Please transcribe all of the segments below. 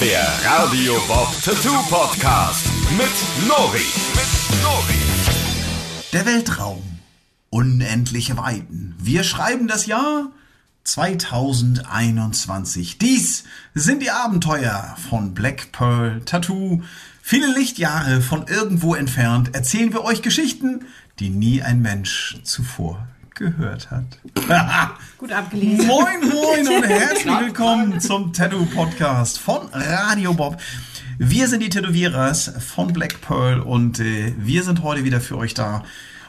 Der Radio Bob Tattoo Podcast mit Nori. Mit Nori. Der Weltraum. Unendliche Weiten. Wir schreiben das Jahr 2021. Dies sind die Abenteuer von Black Pearl Tattoo. Viele Lichtjahre von irgendwo entfernt erzählen wir euch Geschichten, die nie ein Mensch zuvor gehört hat. Gut abgelesen. Moin, moin und herzlich willkommen zum Tattoo Podcast von Radio Bob. Wir sind die Tätowierers von Black Pearl und äh, wir sind heute wieder für euch da.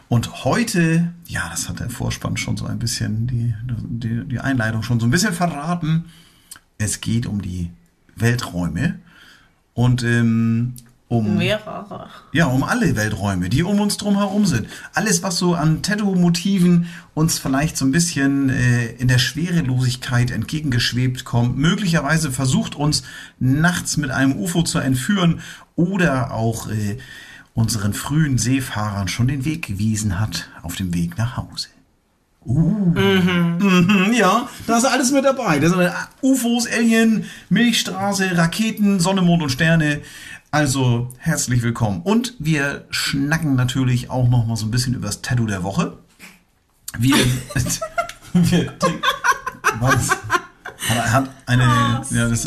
Und heute, ja, das hat der Vorspann schon so ein bisschen, die, die, die Einleitung schon so ein bisschen verraten. Es geht um die Welträume und ähm, um Mehrere. ja, um alle Welträume, die um uns drum herum sind. Alles, was so an Tattoo-Motiven uns vielleicht so ein bisschen äh, in der Schwerelosigkeit entgegengeschwebt kommt, möglicherweise versucht uns nachts mit einem UFO zu entführen oder auch äh, unseren frühen Seefahrern schon den Weg gewiesen hat auf dem Weg nach Hause. Uh. Mhm, ja, da ist alles mit dabei. Da sind UFOs, Alien, Milchstraße, Raketen, Sonne, Mond und Sterne. Also herzlich willkommen. Und wir schnacken natürlich auch noch mal so ein bisschen über das Tattoo der Woche. Wir, wir was? Hat, hat eine, ja, das,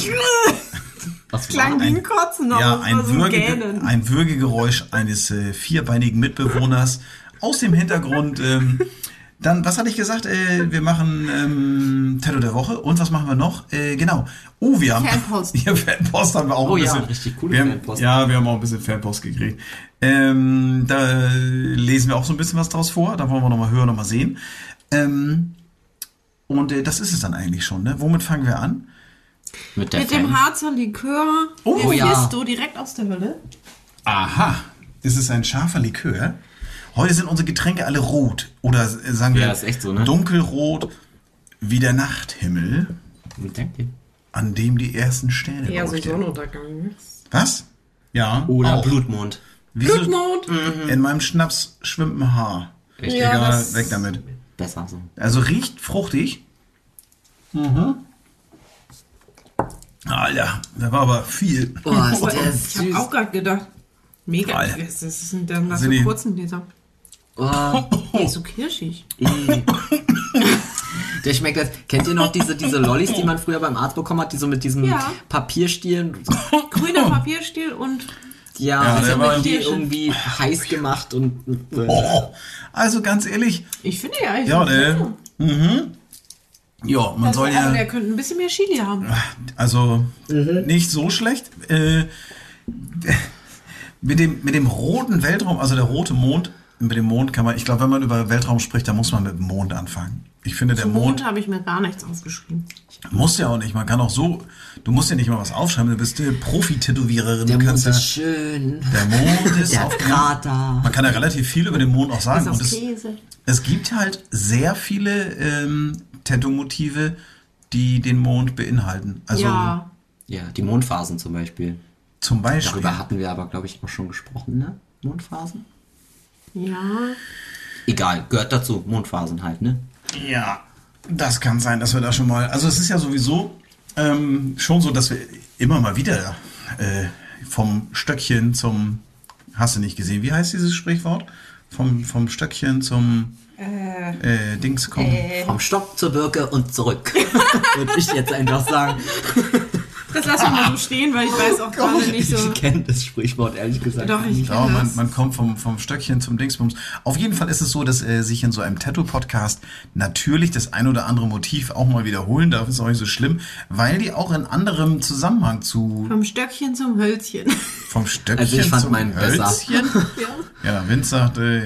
Was Klang wie ein Kotzen, aber ja, ein, so Würge, ein Würgegeräusch eines äh, vierbeinigen Mitbewohners aus dem Hintergrund. Ähm, dann, was hatte ich gesagt? Äh, wir machen ähm, Tattoo der Woche. Und was machen wir noch? Äh, genau. Oh, wir haben. Fanpost. Ja, Fanpost haben wir auch Oh ein ja, bisschen. richtig coole wir haben, Fanpost. Ja, wir haben auch ein bisschen Fanpost gekriegt. Ähm, da lesen wir auch so ein bisschen was draus vor. Da wollen wir nochmal hören, nochmal sehen. Ähm, und äh, das ist es dann eigentlich schon. Ne? Womit fangen wir an? Mit der Mit dem. Harzer Likör. Oh, Den ja. frisst du direkt aus der Hölle. Aha, das ist ein scharfer Likör. Heute sind unsere Getränke alle rot. Oder äh, sagen wir Ja, ist echt so, ne? dunkelrot wie der Nachthimmel, dem- an dem die ersten Sterne Ja, so. Sonnenuntergang. Was? Ja. Oder auch. Blutmond. Wieso- Blutmond. In meinem Schnaps schwimmt ein Haar. Echt? Ja, Egal, das- weg damit. Besser so. Also riecht fruchtig. Mhm. Alter, da war aber viel. Oh, ist der ich habe süß. auch gerade gedacht, mega. Alter. Das sind dann was Sind für kurzen dieser. Oh, Die ist so kirschig. Der schmeckt das. Kennt ihr noch diese, diese Lollis, die man früher beim Arzt bekommen hat, die so mit diesem Ja. Papierstielen? Grüner Papierstiel und Ja, Ja, der haben war- die irgendwie heiß gemacht und. Oh. Also ganz ehrlich, ich finde ja eigentlich. ja, der, mhm. ja, man also, soll ja. also der könnte ein bisschen mehr Chili haben. Also nicht so schlecht. Äh, mit, dem, mit dem roten Weltraum, also der rote Mond, mit dem Mond kann man, ich glaube, wenn man über Weltraum spricht, dann muss man mit dem Mond anfangen. Ich finde, der Zum Mond, Mond habe ich mir gar nichts aufgeschrieben. muss ja auch nicht. Man kann auch so, du musst ja nicht mal was aufschreiben, du bist äh, Profi-Tätowiererin. Der du Mond kannst ja, ist schön. der Mond ist Der auf Krater. Man kann ja relativ viel über den Mond auch sagen. Ist aus Und es, Käse. es gibt halt sehr viele ähm, Tattoo-Motive, die den Mond beinhalten. Also ja. Ja, die Mondphasen zum Beispiel. zum Beispiel. Darüber hatten wir aber, glaube ich, auch schon gesprochen, ne? Mondphasen? Ja. Egal, gehört dazu. Mondphasen halt, ne? Ja, das kann sein, dass wir da schon mal. Also es ist ja sowieso ähm, schon so, dass wir immer mal wieder äh, vom Stöckchen zum. Hast du nicht gesehen? Wie heißt dieses Sprichwort? Vom, vom Stöckchen zum äh, Dings kommen. Vom Stock zur Birke und zurück. Würde ich jetzt einfach sagen. Das lassen wir mal so stehen, weil ich weiß auch gerade nicht so. Ich kenne das Sprichwort ehrlich gesagt. Doch, ich kenne man, das. man kommt vom, vom Stöckchen zum Dingsbums. Auf jeden Fall ist es so, dass äh, sich in so einem Tattoo-Podcast natürlich das ein oder andere Motiv auch mal wiederholen darf. Ist auch nicht so schlimm, weil die auch in anderem Zusammenhang zu Vom Stöckchen zum Hölzchen. vom Stöckchen Also ich fand zum meinen besser. Hölzchen. ja. Ja, Vince sagt, äh,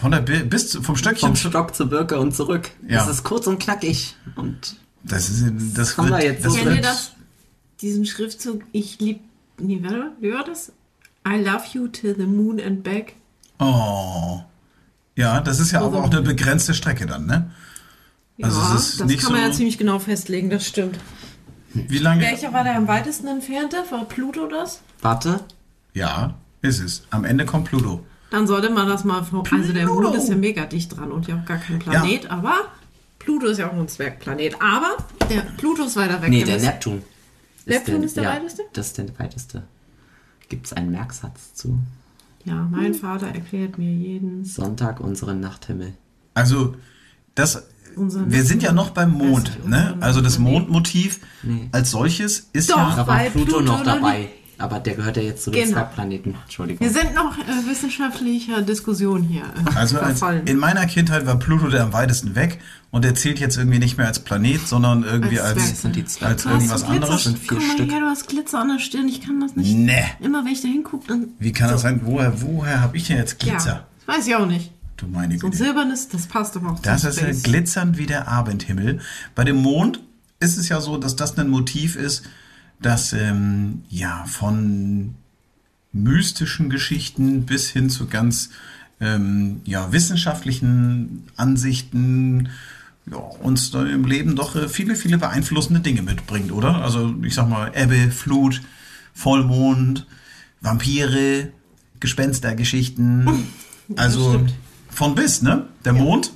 von der Bi- bis zu, vom Stöckchen Vom Stock zur Birke und zurück. Ja. Das ist kurz und knackig. Und das ist das haben wird, wir jetzt das so wird, das? Diesen Schriftzug, ich lieb. Nee, warte, wie war das? I love you to the moon and back. Oh. Ja, das ist ja aber auch eine begrenzte Strecke dann, ne? Ja, Also es ist das nicht kann man so- ja ziemlich genau festlegen, das stimmt. Wie lange? Welcher war der am weitesten entfernte? War Pluto das? warte. Ja, ist es. Am Ende kommt Pluto. Dann sollte man das mal vor. Also der Pluto. Mond ist ja mega dicht dran und ja auch gar kein Planet, aber Pluto ist ja auch ein Zwergplanet. Aber der Pluto ist weiter weg. Nee, Der Neptun. Neptun ist der ja, weiteste? Das ist der weiteste. Gibt es einen Merksatz zu? Ja, mein Vater erklärt mir jeden Sonntag unseren Nachthimmel. Also, das, Unser wir sind ja noch beim Mond, ne? Also das. Mondmotiv Nee. als solches ist Doch. ja... Da war Weil Pluto, Pluto noch noch dabei. Aber der gehört ja jetzt zu den Genau. Zwergplaneten. Entschuldigung. Wir sind noch äh, wissenschaftlicher Diskussion hier. Äh, Also als, in meiner Kindheit war Pluto der am weitesten weg und der zählt jetzt irgendwie nicht mehr als Planet, sondern irgendwie Als als, als, hast irgendwas anderes. sind vier Stück. hier, du hast Glitzer an der Stirn. Ich kann das nicht. Nee. Immer wenn ich da hingucke, dann. Wie kann das So. sein? Woher, woher habe ich denn jetzt Glitzer? Ja, das weiß ich auch nicht. Du meine So ein Güte. silbernes, das passt aber auch Das zum ist ja glitzernd wie der Abendhimmel. Bei dem Mond ist es ja so, dass das ein Motiv ist, das ähm, ja von mystischen Geschichten bis hin zu ganz ähm, ja, wissenschaftlichen Ansichten ja, uns im Leben doch äh, viele, viele beeinflussende Dinge mitbringt, oder? Also ich sag mal Ebbe, Flut, Vollmond, Vampire, Gespenstergeschichten. Also von bis, ne? Der Mond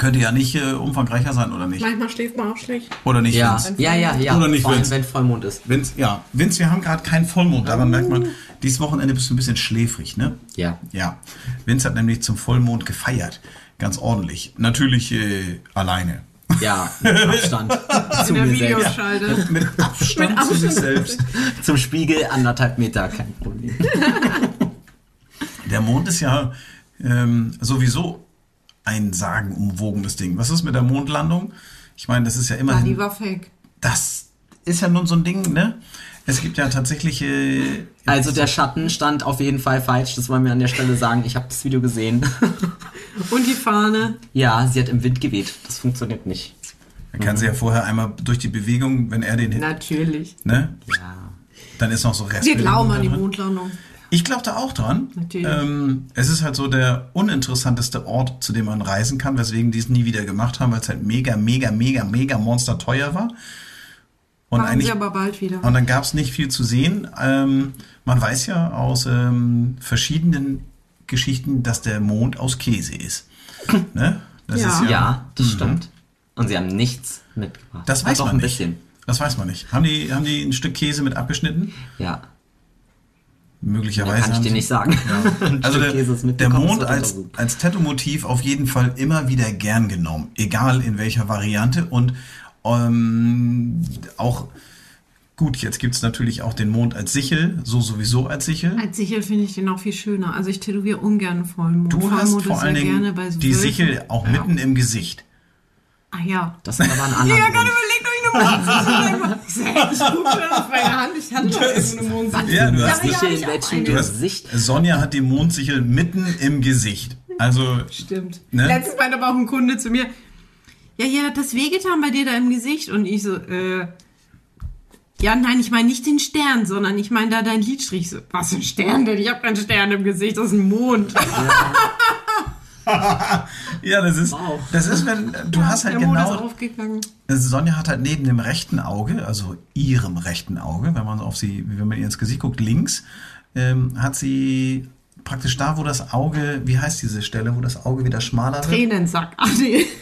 könnte ja nicht äh, umfangreicher sein, oder nicht? Manchmal schläft man auch schlecht. Oder nicht, Ja, Vince? ja, ja, ja. Oder nicht, Vor allem, Vince? wenn Vollmond ist. Vince, ja. Vince, wir haben gerade keinen Vollmond. Daran merkt man, dieses Wochenende bist du ein bisschen schläfrig, ne? Ja. Ja. Vince hat nämlich zum Vollmond gefeiert. Ganz ordentlich. Natürlich äh, alleine. Ja, mit Abstand zu In der mir selbst. Videoschalte. Mit Abstand zu sich selbst. Zum Spiegel anderthalb Meter, kein Problem. Der Mond ist ja ähm, sowieso ein sagenumwogenes Ding. Was ist mit der Mondlandung? Ich meine, das ist ja immer. Ah, die war fake. das ist ja nun so ein Ding, ne? Es gibt ja tatsächlich. Äh, Also der Schatten stand auf jeden Fall falsch, das wollen wir an der Stelle sagen. Ich habe das Video gesehen. Und die Fahne. ja, sie hat im Wind geweht. Das funktioniert nicht. Man kann sie ja vorher einmal durch die Bewegung, wenn er den Natürlich. ne? Ja. Dann ist noch so Rest. Wir glauben an die. Mondlandung. Ich glaube da auch dran. Natürlich. Ähm, es ist halt so der uninteressanteste Ort, zu dem man reisen kann, weswegen die es nie wieder gemacht haben, weil es halt mega, mega, mega, mega monster teuer war. Und Machen eigentlich sie aber bald wieder. Und dann gab es nicht viel zu sehen. Ähm, man weiß ja aus ähm, verschiedenen Geschichten, dass der Mond aus Käse ist. ne? Das Ja. ist ja. Ja, das stimmt. Und sie haben nichts mitgebracht. Das weiß doch man ein nicht. bisschen. Das weiß man nicht. Haben die, haben die ein Stück Käse mit abgeschnitten? Ja, Möglicherweise. kann ich dir nicht sagen. Ein Also der, der Mond als, als Tattoo-Motiv auf jeden Fall immer wieder gern genommen. Egal in welcher Variante. Und ähm, auch, gut, jetzt gibt es natürlich auch den Mond als Sichel. So sowieso als Sichel. Als Sichel finde ich den auch viel schöner. Also ich tätowiere ungern Vollmond. Du hast Vollmond vor ist allen ja Dingen gerne bei so die Wölfen. Sichel auch mitten im Gesicht. Ah ja. Das ist aber ein anderer Ja, gerade überlegt, ob ich gucke schon auf meine Hand. Ich hatte doch irgendwo eine Mondsichel. Ja, du hast ja, in welchem Gesicht. Sonja hat die Mondsichel mitten im Gesicht. Also, Stimmt. Ne? Letztens meinte aber auch ein Kunde zu mir, ja, ja, hat das wehgetan bei dir da im Gesicht? Und ich so, äh, ja, nein, ich meine nicht den Stern, sondern ich meine da dein Lidstrich. So, was für ein Stern denn? Ich habe keinen Stern im Gesicht, das ist ein Mond. ja, das ist, Wow. das ist, wenn du hast halt genau, aufgegangen. Sonja hat halt neben dem rechten Auge, also ihrem rechten Auge, wenn man auf sie, wenn man ihr ins Gesicht guckt, links, ähm, hat sie praktisch da, wo das Auge, wie heißt diese Stelle, wo das Auge wieder schmaler wird? Tränensack. Ach nee.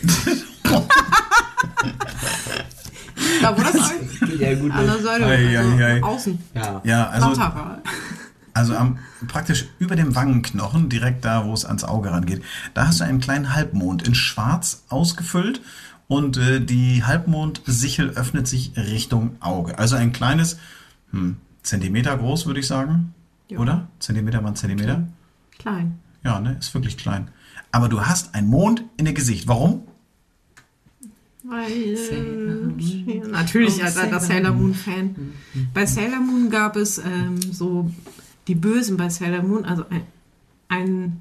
da wo das Auge Ja, gut. an der Seite, Ei, also ei, ei. außen. Ja. Ja, also. Also am, praktisch über dem Wangenknochen, direkt da, wo es ans Auge rangeht, da hast du einen kleinen Halbmond in schwarz ausgefüllt und äh, die Halbmondsichel öffnet sich Richtung Auge. Also ein kleines, hm, Zentimeter groß, würde ich sagen. Ja. Oder? Zentimeter mal Zentimeter? Klein. Ja, ne, ist wirklich klein. Aber du hast einen Mond in der Gesicht. Warum? Weil, ja, natürlich als alter Sailor Sailor Moon Fan. Bei Sailor Moon gab es ähm, so die Bösen bei Sailor Moon, also ein, ein,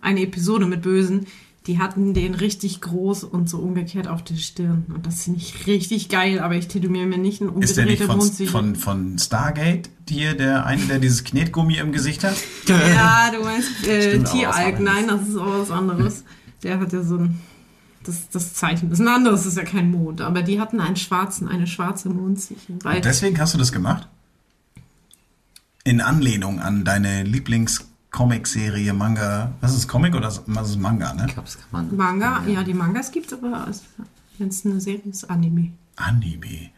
eine Episode mit Bösen, die hatten den richtig groß und so umgekehrt auf der Stirn. Und das finde ich richtig geil, aber ich tätowiere mir nicht einen Ist der nicht von, von, von Stargate, hier, der eine, der dieses Knetgummi im Gesicht hat? Ja, du meinst äh, Tieralk. Nein, das ist auch was anderes. Der hat ja so ein. Das, das Zeichen ist ein anderes, das ist ja kein Mond. Aber die hatten einen schwarzen, eine schwarze Mondsichel. Deswegen hast du das gemacht? In Anlehnung an deine Lieblings-Comic-Serie, Manga. Was ist Comic oder was ist Manga, ne? Ich glaube, das kann man. Manga, ja, die Mangas gibt es, aber wenn es eine Serie ist, Anime. Anime.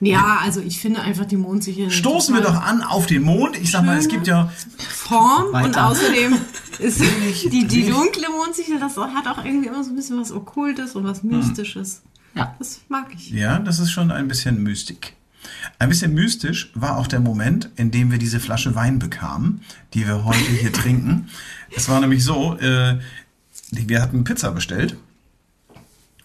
Ja, also ich finde einfach die Mondsichel. Stoßen wir doch an auf den Mond. Ich sag mal, es gibt ja Form und Weiter. außerdem ist die, die dunkle Mondsichel, das hat auch irgendwie immer so ein bisschen was Okkultes und was Mystisches. Ja. Das mag ich. Ja, das ist schon ein bisschen Mystik. Ein bisschen mystisch war auch der Moment, in dem wir diese Flasche Wein bekamen, die wir heute hier trinken. Es war nämlich so, äh, wir hatten Pizza bestellt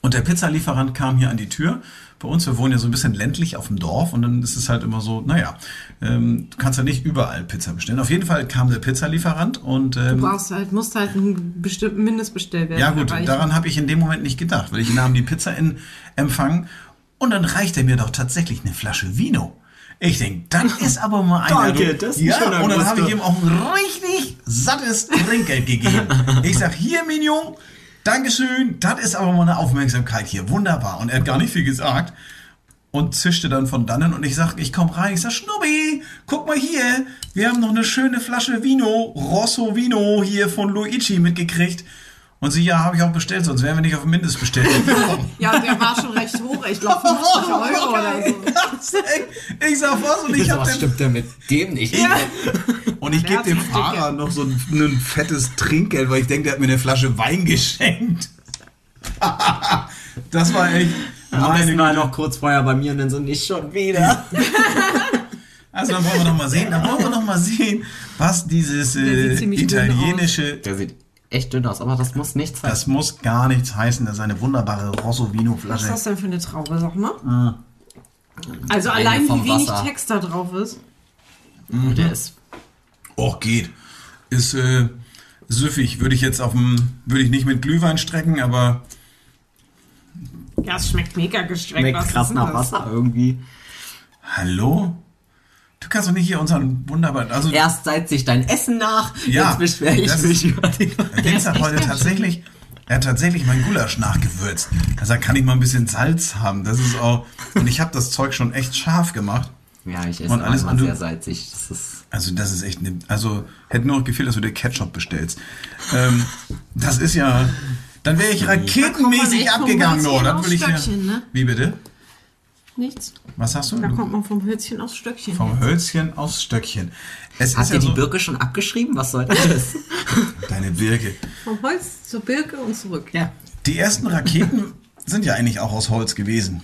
und der Pizzalieferant kam hier an die Tür. Bei uns, wir wohnen ja so ein bisschen ländlich auf dem Dorf und dann ist es halt immer so, naja, ähm, du kannst ja nicht überall Pizza bestellen. Auf jeden Fall kam der Pizzalieferant und Du ähm, brauchst halt, musst halt einen bestimmten Mindestbestellwert ja gut, erreichen. daran habe ich in dem Moment nicht gedacht, weil ich nahm die Pizza in Empfang und dann reicht er mir doch tatsächlich eine Flasche Vino. Ich denke, das ist aber mal einer. Danke, das ist ein ja, schöner und dann habe ich ihm auch ein richtig sattes Trinkgeld gegeben. Ich sag, hier, Mignon, Dankeschön, das ist aber mal eine Aufmerksamkeit hier. Wunderbar. Und er hat gar nicht viel gesagt und zischte dann von dannen und ich sag, ich komm rein, ich sag, Schnubbi, guck mal hier, wir haben noch eine schöne Flasche Vino, Rosso Vino hier von Luigi mitgekriegt. Und sie, ja, habe ich auch bestellt, sonst wären wir nicht auf dem Mindestbestellung gekommen. Ja, der war schon recht hoch. Ich glaube 50 Euro oder so. ich sag was und ich hab Was dem, stimmt denn mit dem nicht? und ich gebe dem Fahrer noch so ein, ein fettes Trinkgeld, weil ich denke, der hat mir eine Flasche Wein geschenkt. das war echt Am besten war Güte. noch kurz vorher bei mir und dann so nicht schon wieder. Also dann wollen wir noch mal sehen, dann wollen wir noch mal sehen, was dieses äh, italienische Der sieht echt dünn aus, aber das muss nichts Das heißen. muss gar nichts heißen. Das ist eine wunderbare Rosso Vino Was ist das denn für eine Traube, sag mal? Also Eine allein wie wenig Wasser. Text da drauf ist. Mhm. Der ist Och, geht. Ist äh, süffig. Würde ich jetzt auf dem, würde ich nicht mit Glühwein strecken, aber Ja, es schmeckt mega gestreckt. schmeckt Was ist krass nach das? Wasser irgendwie. hallo? Du kannst doch nicht hier unseren wunderbaren, also Erst seit sich dein Essen nach, Ja, jetzt beschwere ich das- mich über die... Vince hat heute tatsächlich, er hat tatsächlich mein Gulasch nachgewürzt. Also kann ich mal ein bisschen Salz haben. Das ist auch, und ich habe das Zeug schon echt scharf gemacht. Ja, ich esse Und alles, du- sehr salzig. Das ist Also das ist echt, ne, also hätte nur noch gefehlt, dass du dir Ketchup bestellst. Ähm, das ist ja, dann wäre ich raketenmäßig abgegangen. Hölzchen Oh, das aufs will ich ja. Ne? Wie bitte? Nichts. Was hast du? Da kommt man vom Hölzchen aufs Stöckchen. Vom Hölzchen aufs Stöckchen. Es Habt ist ihr ja die so, Birke schon abgeschrieben? Was soll das? deine Birke. Vom Holz zur Birke und zurück. ja. Die ersten Raketen sind ja eigentlich auch aus Holz gewesen.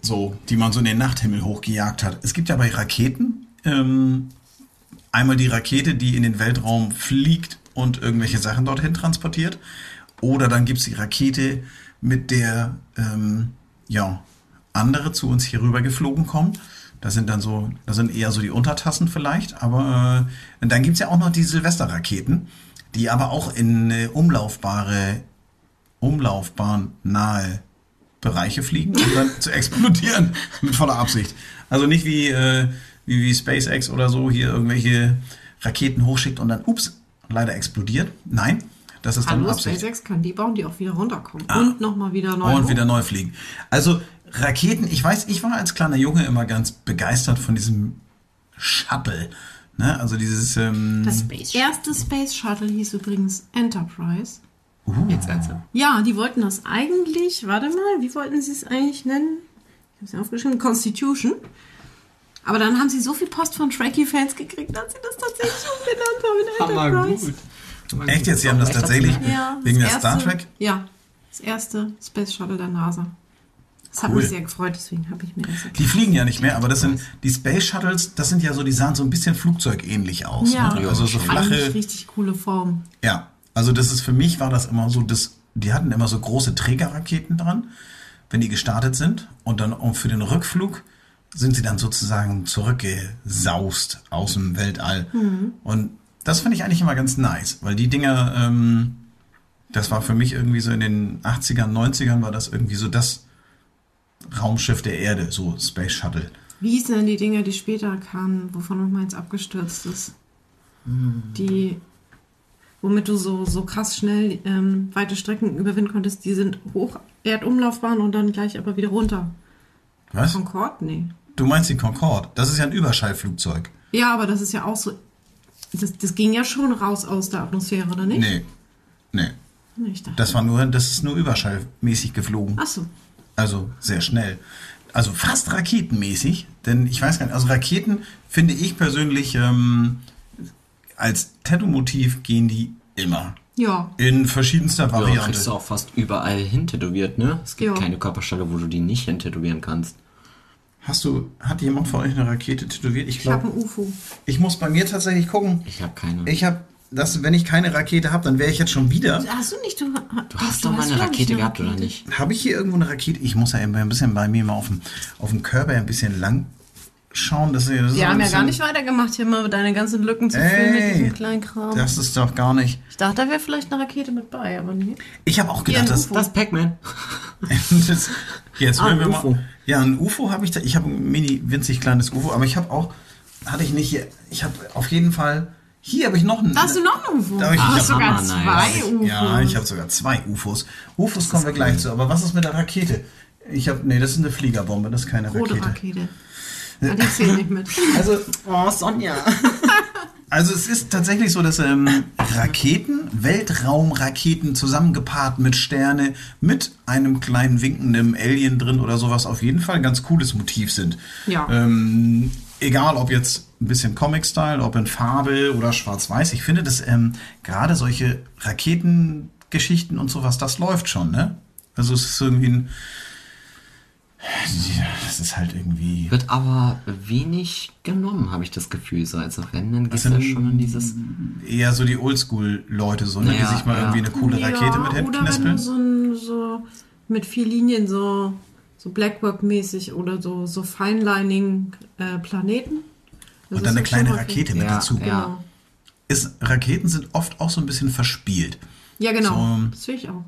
So, die man so in den Nachthimmel hochgejagt hat. Es gibt ja bei Raketen ähm, einmal die Rakete, die in den Weltraum fliegt und irgendwelche Sachen dorthin transportiert. Oder dann gibt es die Rakete, mit der ähm, ja, andere zu uns hier rüber geflogen kommen. Das sind dann so, das sind eher so die Untertassen vielleicht. Aber äh, dann gibt es ja auch noch die Silvesterraketen, die aber auch in äh, umlaufbare Umlaufbahn nahe Bereiche fliegen und dann zu explodieren mit voller Absicht. Also nicht wie, äh, wie, wie SpaceX oder so hier irgendwelche Raketen hochschickt und dann, ups, leider explodiert. Nein, das ist dann Hallo, Absicht. SpaceX kann die bauen, die auch wieder runterkommen. Ah. Und nochmal wieder neu. Und hoch. wieder neu fliegen. Also Raketen, ich weiß, ich war als kleiner Junge immer ganz begeistert von diesem Shuttle. Ne? Also dieses, ähm, Das Space erste Space Shuttle hieß übrigens Enterprise. Jetzt ernsthaft. Ja, die wollten das eigentlich, warte mal, wie wollten sie es eigentlich nennen? Ich habe es ja aufgeschrieben, Constitution. Aber dann haben sie so viel Post von Trekkie-Fans gekriegt, dass sie das tatsächlich umbenannt haben in Enterprise. echt jetzt, sie haben das tatsächlich Ja, wegen das der Star erste- Trek. Ja, das erste Space Shuttle der NASA. Das hat Cool. mich sehr gefreut, deswegen habe ich mir das. Die fliegen ja nicht mehr, aber das sind die Space Shuttles, das sind ja so, die sahen so ein bisschen flugzeugähnlich aus. Ja, ne? Also so eigentlich flache. richtig coole Form. Ja, also das ist für mich war das immer so, das, die hatten immer so große Trägerraketen dran, wenn die gestartet sind und dann für den Rückflug sind sie dann sozusagen zurückgesaust aus dem Weltall. Und das finde ich eigentlich immer ganz nice, weil die Dinger, ähm, das war für mich irgendwie so in den 80ern, 90ern war das irgendwie so das Raumschiff der Erde, so Space Shuttle. Wie hießen denn die Dinger, die später kamen, wovon noch mal eins abgestürzt ist? Die, womit du so, so krass schnell ähm, weite Strecken überwinden konntest, die sind hoch Erdumlaufbahn und dann gleich aber wieder runter. Was? Concorde? Nee. Du meinst die Concorde? Das ist ja ein Überschallflugzeug. Ja, aber das ist ja auch so. Das, das ging ja schon raus aus der Atmosphäre, oder nicht? Nee. Nee. Nee, Ich dachte. Das war nur, das ist nur überschallmäßig geflogen. Ach so. Also sehr schnell. also fast raketenmäßig, denn ich weiß gar nicht, also Raketen finde ich persönlich ähm, als Tattoo-Motiv gehen die immer. Ja. In verschiedenster Ja, Variante. kriegst du auch fast überall hin tätowiert, ne? Es gibt Ja. keine Körperstelle, wo du die nicht hin tätowieren kannst. Hast du, hat jemand von euch eine Rakete tätowiert? Ich Ich habe glaube, ein UFO. ich muss bei mir tatsächlich gucken. Ich habe keine. Ich habe, das, wenn ich keine Rakete habe, dann wäre ich jetzt schon wieder. Hast du nicht? Du, du hast doch mal eine Rakete gehabt, oder nicht? Habe ich hier irgendwo eine Rakete? Ich muss ja eben ein bisschen bei mir mal auf dem, auf dem Körper ein bisschen lang schauen. Dass ihr, das ist Wir haben ja gar nicht weitergemacht, hier mal deine ganzen Lücken zu füllen mit diesem kleinen Kram. das ist doch gar nicht. Ich dachte, da wäre vielleicht eine Rakete mit bei, aber nee. Ich habe auch gedacht, dass UFO. Das Pac-Man. das, jetzt Ah, wir UFO. mal. Ja, ein UFO habe ich da. Ich habe ein mini winzig kleines UFO, aber ich habe auch, hatte ich nicht hier. Ich habe auf jeden Fall. Hier habe ich noch ein. Da hast du noch ein UFO? Da hab ich- du ich hast hab- sogar Hammer, zwei nice. UFOs. Ja, ich habe sogar zwei UFOs. UFOs kommen wir gleich zu. Aber was ist mit der Rakete? Ich habe, nee, das ist eine Fliegerbombe, das ist keine Rote Rakete. Rakete. Ja, die zählt nicht mit. Also, Oh, Sonja. also es ist tatsächlich so, dass ähm, Raketen, Weltraumraketen zusammengepaart mit Sterne, mit einem kleinen winkenden Alien drin oder sowas auf jeden Fall ein ganz cooles Motiv sind. Ja. Ähm, egal, ob jetzt ein bisschen Comic-Style, ob in Farbe oder Schwarz-Weiß. Ich finde, dass ähm, gerade solche Raketengeschichten und sowas, das läuft schon, ne? Also es ist irgendwie ein... Ja, Das ist halt irgendwie... Wird aber wenig genommen, habe ich das Gefühl. So als Rennen geht es ja schon in dieses. Eher so die Oldschool-Leute, so, ne? Ja, die sich mal ja. irgendwie eine coole Rakete mit Oder wenn hinknispeln. du so, ein, so mit vier Linien so, so Blackwork-mäßig oder so, so Feinlining-Planeten. Und dann eine kleine Rakete mit Ja, dazu. ja. Genau. Ist, Raketen sind oft auch so ein bisschen verspielt. Ja, genau. So- das will ich auch.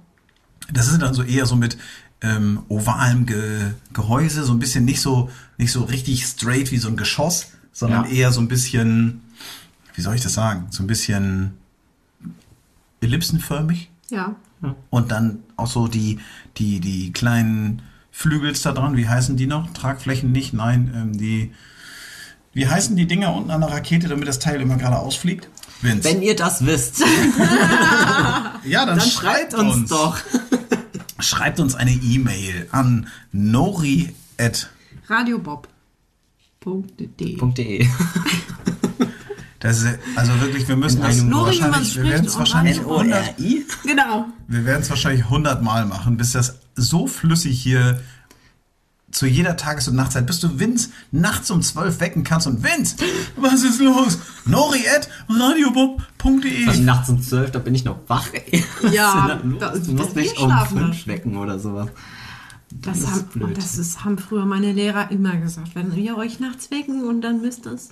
Das ist dann so eher so mit ähm, ovalem Ge Gehäuse, so ein bisschen nicht so, nicht so richtig straight wie so ein Geschoss, sondern Ja. eher so ein bisschen, wie soll ich das sagen, so ein bisschen ellipsenförmig. Ja. Und dann auch so die, die, die kleinen Flügels da dran, wie heißen die noch? Tragflächen nicht, nein, ähm, die, wie heißen die Dinger unten an der Rakete, damit das Teil immer gerade ausfliegt? Vince. Wenn ihr das wisst, ja, dann, dann schreibt uns doch. Schreibt uns eine E-Mail an nori at Radiobob.de. das ist, also wirklich, wir müssen das man wahrscheinlich, wir werden es wahrscheinlich dann- 100, Genau. wir werden es wahrscheinlich 100 Mal machen, bis das so flüssig hier zu jeder Tages- und Nachtzeit, bis du Vince nachts um 12 wecken kannst und Vince, was ist los? Nori at radiobob.de Nachts um 12, da bin ich noch wach. Ey. Was Ja, ist da? Du musst wir mich um schlafen 5 da. wecken oder sowas. Das, ist haben, das ist, haben früher meine Lehrer immer gesagt. Wenn wir euch nachts wecken und dann müsst ihr es.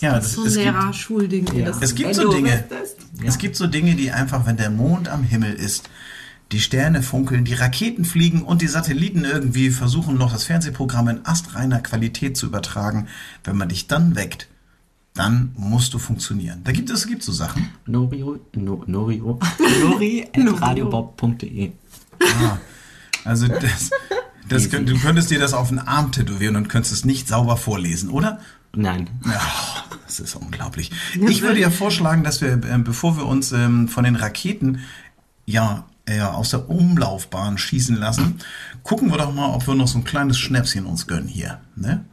Ja, Das das, ist so ein es, gibt, Lehrer-Schulding. Ja. Es gibt so Dinge, wüsstest. es gibt so Dinge, die einfach, wenn der Mond am Himmel ist, die Sterne funkeln, die Raketen fliegen und die Satelliten irgendwie versuchen noch das Fernsehprogramm in astreiner Qualität zu übertragen. Wenn man dich dann weckt, dann musst du funktionionieren. Da gibt es, es gibt so Sachen. Norio, no, Norio, Nori at radiobob.de. Also das, das könnt, du könntest dir das auf den Arm tätowieren und könntest es nicht sauber vorlesen, oder? Nein. Ja, das ist unglaublich. Ich würde ja vorschlagen, dass wir, ähm, bevor wir uns ähm, von den Raketen ja äh, aus der Umlaufbahn schießen lassen, gucken wir doch mal, ob wir noch so ein kleines Schnäpschen uns gönnen hier. Ne?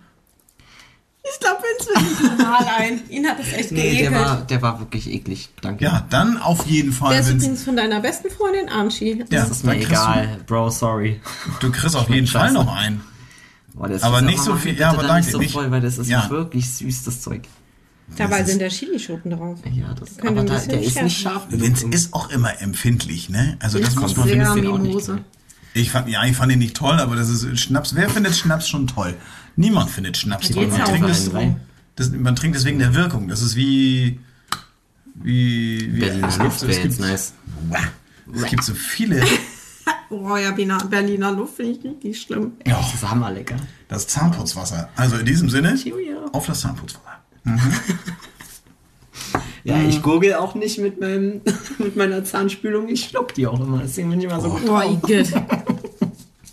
Ich glaube, Vince will nicht normal ein. Ihn hat das echt Nee, geekelt. der war, der war wirklich eklig. Danke. Ja, dann auf jeden Fall. Der ist übrigens von deiner besten Freundin Archie. ja, Das ist mir egal. Bro, sorry. Du, du kriegst auf jeden Fall noch einen. Boah, das Aber ist nicht so viel- ja, aber da danke, nicht so nicht- voll, weil das ist Ja. wirklich süß, das Zeug. Dabei Das sind da Chilischoten drauf. Ja, das, aber da, der ist nicht scharf. Vince ist auch immer empfindlich, ne? Also das muss man sehr Mimose. Ich fand, ja, ich fand ihn nicht toll, aber das ist Schnaps. Wer findet Schnaps schon toll? Niemand findet Schnaps toll. Man trinkt, es, das, man trinkt es wegen der Wirkung. Das ist wie. Wie. wie es gibt- es gibt- nice. Es gibt so viele. Oh ja, Berliner, Luft finde ich richtig schlimm. Ja, Das ist hammerlecker. das Zahnputzwasser. Also in diesem Sinne, Cheerio. auf das Zahnputzwasser. Ja, ich gurgel auch nicht mit, meinem, mit meiner Zahnspülung. Ich schluck die auch immer. Deswegen bin ich immer so gut. Boah, Igitt.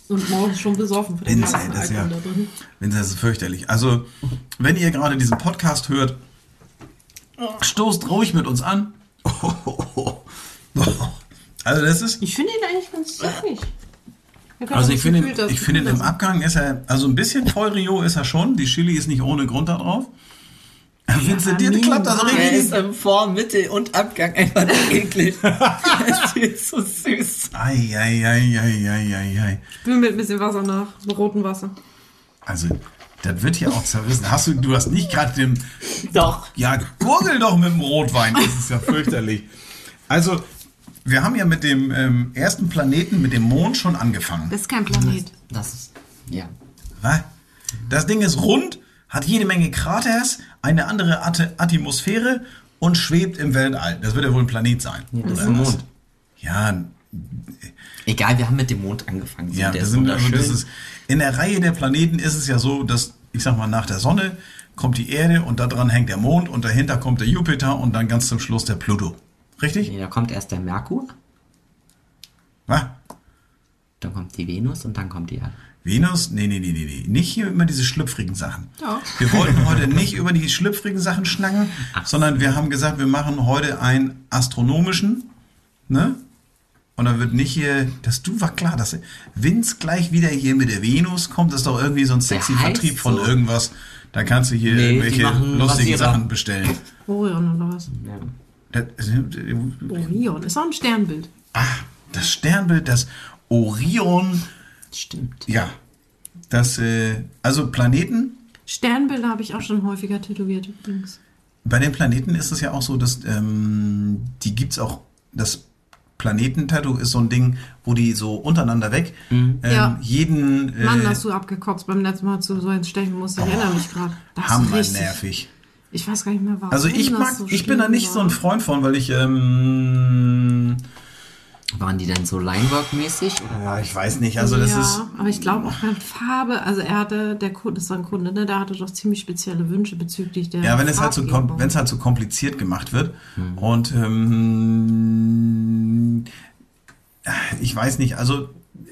Und morgens schon besoffen für den Vince, ey, das ist ja, da drin. Vince, das ist fürchterlich. Also, wenn ihr gerade diesen Podcast hört, stoßt ruhig mit uns an. Also, das ist. Ich finde ihn eigentlich ganz süffig. Ich Also ich finde, ich finde im Abgang ist er, also ein bisschen voll Rio ist er schon. Die Chili ist nicht ohne Grund da drauf. Findest du, dir klappt das Er richtig? ist im Vor-, Mitte- und Abgang einfach eklig. das ist so süß. Ei, ei, ei, ei, ei, ei, ei. Spül mit ein bisschen Wasser nach, mit rotem Wasser. Also, das wird hier auch zerrissen. Hast du, du hast nicht gerade den, Doch. ja, gurgel doch mit dem Rotwein. Das ist ja fürchterlich. Also, wir haben ja mit dem ähm, ersten Planeten, mit dem Mond schon angefangen. Das ist kein Planet. Das ist, ja. Was? Das Ding ist rund, hat jede Menge Kraters, eine andere At Atmosphäre und schwebt im Weltall. Das wird ja wohl ein Planet sein. das ist oder ein? Mond. Ja, Egal, wir haben mit dem Mond angefangen. So, ja, der das ist sind, also wunderschön. das ist, in der Reihe der Planeten ist es ja so, dass, ich sag mal, nach der Sonne kommt die Erde und da dran hängt der Mond und dahinter kommt der Jupiter und dann ganz zum Schluss der Pluto. Richtig? Nee, da kommt erst der Merkur, Was? dann kommt die Venus und dann kommt die Erde. Venus? Nee, nee, nee, nee, nee. Nicht hier immer diese schlüpfrigen Sachen. Ja. Wir wollten heute nicht über die schlüpfrigen Sachen schnacken, sondern wir haben gesagt, wir machen heute einen astronomischen, ne? Und dann wird nicht hier, das du war klar, dass Vince gleich wieder hier mit der Venus kommt, das ist doch irgendwie so ein sexy Vertrieb von so. irgendwas. Da kannst du hier Nee, irgendwelche lustigen. Sachen bestellen. Orion oder was? Ja. Das, Orion ist auch ein Sternbild. ah, das Sternbild, das Orion, Stimmt. ja, das, äh, also Planeten, Sternbilder habe ich auch schon häufiger tätowiert übrigens. Bei den Planeten ist es ja auch so, dass ähm, die gibt's auch, das Planetentattoo ist so ein Ding, wo die so untereinander weg ähm, Ja. jeden äh, Mann, hast du abgekotzt beim letzten Mal, als du so ins Stechen musst. Ich erinnere mich gerade. Das ist hammer richtig. nervig. Ich weiß gar nicht mehr, warum Also ich das mag, so ich bin da nicht so ein war. Freund von, weil ich ähm, Waren die denn so Linework-mäßig? ja, ich weiß nicht, also das ja, ist aber ich glaube auch mit Farbe, also er hatte, der Kunde, das war ein Kunde, ne, der hatte doch ziemlich spezielle Wünsche bezüglich der Ja, wenn es halt so, wenn es halt so kompliziert gemacht wird Hm. und ähm, ich weiß nicht, also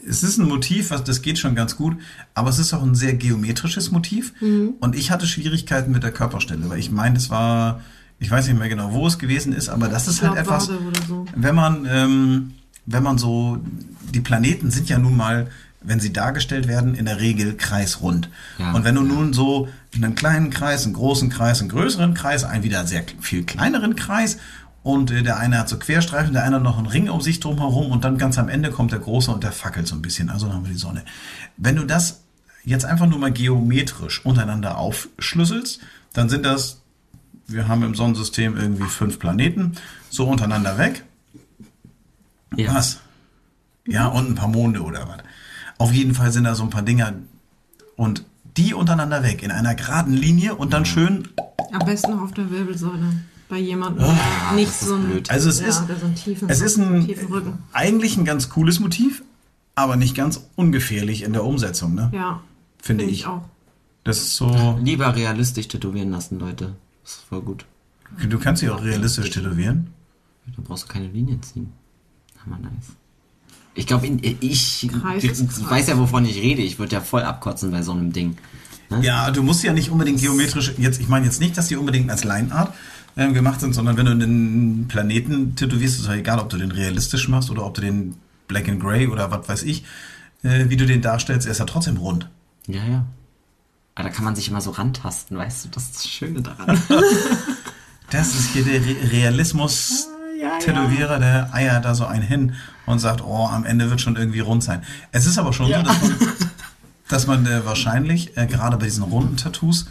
es ist ein Motiv, was das geht schon ganz gut, aber es ist auch ein sehr geometrisches Motiv Mhm. und ich hatte Schwierigkeiten mit der Körperstelle, weil ich meine, es war, ich weiß nicht mehr genau, wo es gewesen ist, aber das ist halt etwas, so. wenn man, ähm, wenn man so, die Planeten sind ja nun mal, wenn sie dargestellt werden, in der Regel kreisrund. Ja, und wenn du ja. nun so einen kleinen Kreis, einen großen Kreis, einen größeren Kreis, einen wieder sehr viel kleineren Kreis und äh, der eine hat so Querstreifen, der eine noch einen Ring um sich drumherum und dann ganz am Ende kommt der große und der fackelt so ein bisschen. Also dann haben wir die Sonne. Wenn du das jetzt einfach nur mal geometrisch untereinander aufschlüsselst, dann sind das, wir haben im Sonnensystem irgendwie fünf Planeten, so untereinander weg. Ja. Was? Ja, und ein paar Monde oder was. Auf jeden Fall sind da so ein paar Dinger und die untereinander weg in einer geraden Linie und dann schön. Am besten noch auf der Wirbelsäule. Bei jemandem, der nicht so blöd. Also es ja, ist, so einen tiefen, es ist ein, tiefen Rücken. eigentlich ein ganz cooles Motiv, aber nicht ganz ungefährlich in der Umsetzung, ne? Ja, Finde find ich. auch. Das ist so, Lieber realistisch tätowieren lassen, Leute. Das ist voll gut. du kannst sie auch realistisch tätowieren. Da brauchst du keine Linien ziehen. Hammer nice. Ich glaube, ich, Kreis ich weiß ja, wovon ich rede. Ich würde ja voll abkotzen bei so einem Ding. Ja, du musst ja nicht unbedingt geometrisch, jetzt, ich meine jetzt nicht, dass die unbedingt als Lineart ähm, gemacht sind, sondern wenn du einen Planeten tätowierst, ist ja egal, ob du den realistisch machst oder ob du den Black and Grey oder was weiß ich, äh, wie du den darstellst, er ist ja trotzdem rund. Ja, ja. Aber da kann man sich immer so rantasten, weißt du? Das ist das Schöne daran. Das ist hier der Re Realismus. Tätowierer, der eiert da so einen hin und sagt, oh, am Ende wird schon irgendwie rund sein. Es ist aber schon so, dass man, dass man äh, wahrscheinlich, äh, gerade bei diesen runden Tattoos,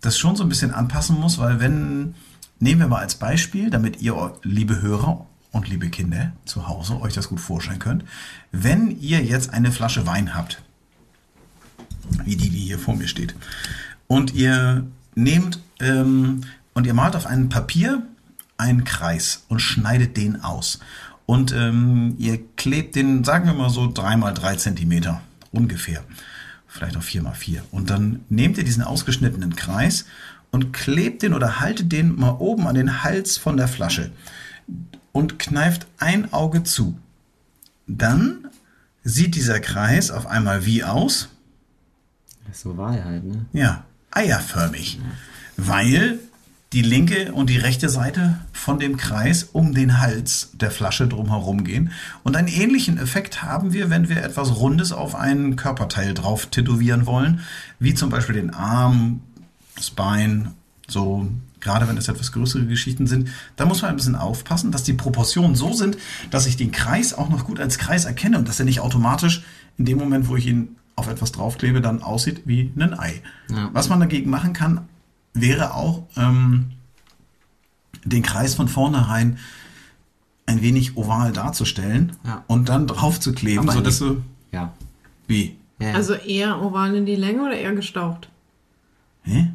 das schon so ein bisschen anpassen muss, weil wenn, nehmen wir mal als Beispiel, damit ihr, liebe Hörer und liebe Kinder zu Hause, euch das gut vorstellen könnt, wenn ihr jetzt eine Flasche Wein habt, wie die, die hier vor mir steht, und ihr nehmt ähm, und ihr malt auf einem Papier einen Kreis und schneidet den aus. Und ähm, ihr klebt den, sagen wir mal so, drei mal drei Zentimeter ungefähr. Vielleicht auch vier mal vier. Und dann nehmt ihr diesen ausgeschnittenen Kreis und klebt den oder haltet den mal oben an den Hals von der Flasche und kneift ein Auge zu. Dann sieht dieser Kreis auf einmal wie aus? so war er halt, ne? Ja, eierförmig. Weil die linke und die rechte Seite von dem Kreis um den Hals der Flasche drumherum gehen. Und einen ähnlichen Effekt haben wir, wenn wir etwas Rundes auf einen Körperteil drauf tätowieren wollen, wie zum Beispiel den Arm, das Bein, so gerade wenn es etwas größere Geschichten sind, da muss man ein bisschen aufpassen, dass die Proportionen so sind, dass ich den Kreis auch noch gut als Kreis erkenne und dass er nicht automatisch in dem Moment, wo ich ihn auf etwas draufklebe, dann aussieht wie ein Ei. Ja. Was man dagegen machen kann, wäre auch ähm, den Kreis von vornherein ein wenig oval darzustellen Ja. und dann drauf zu kleben, Aber sodass du Ja. wie? ja. Also eher oval in die Länge oder eher gestaucht? Hä?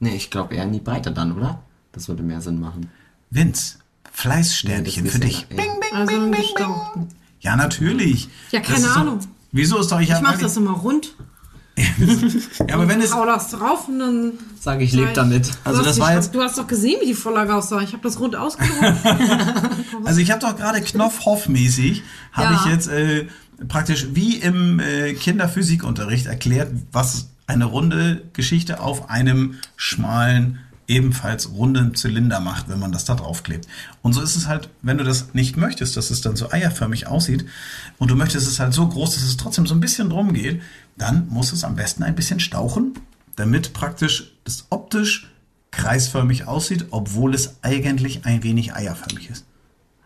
Nee, ich glaube eher in die Breite dann, oder? Das würde mehr Sinn machen. Vince, Nee, Fleißsternchen das für dich. ja- ja. Also einen gestauchten. Ja, natürlich. Ja, Das keine ist doch- Ahnung. Wieso ist doch ich Ich mach das immer rund. Ja, aber wenn es Hau das drauf und dann. Sag ich, lebe damit. Also Du hast das war jetzt- Du hast doch gesehen, wie die Vorlage aussah. Ich habe das rund ausgedruckt. Also ich habe doch gerade Knopfhoff-mäßig, habe Ja. ich jetzt äh, praktisch wie im äh, Kinderphysikunterricht erklärt, was eine runde Geschichte auf einem schmalen, ebenfalls runden Zylinder macht, wenn man das da draufklebt. Und so ist es halt, wenn du das nicht möchtest, dass es dann so eierförmig aussieht und du möchtest es halt so groß, dass es trotzdem so ein bisschen drum geht, dann muss es am besten ein bisschen stauchen, damit praktisch das optisch kreisförmig aussieht, obwohl es eigentlich ein wenig eierförmig ist.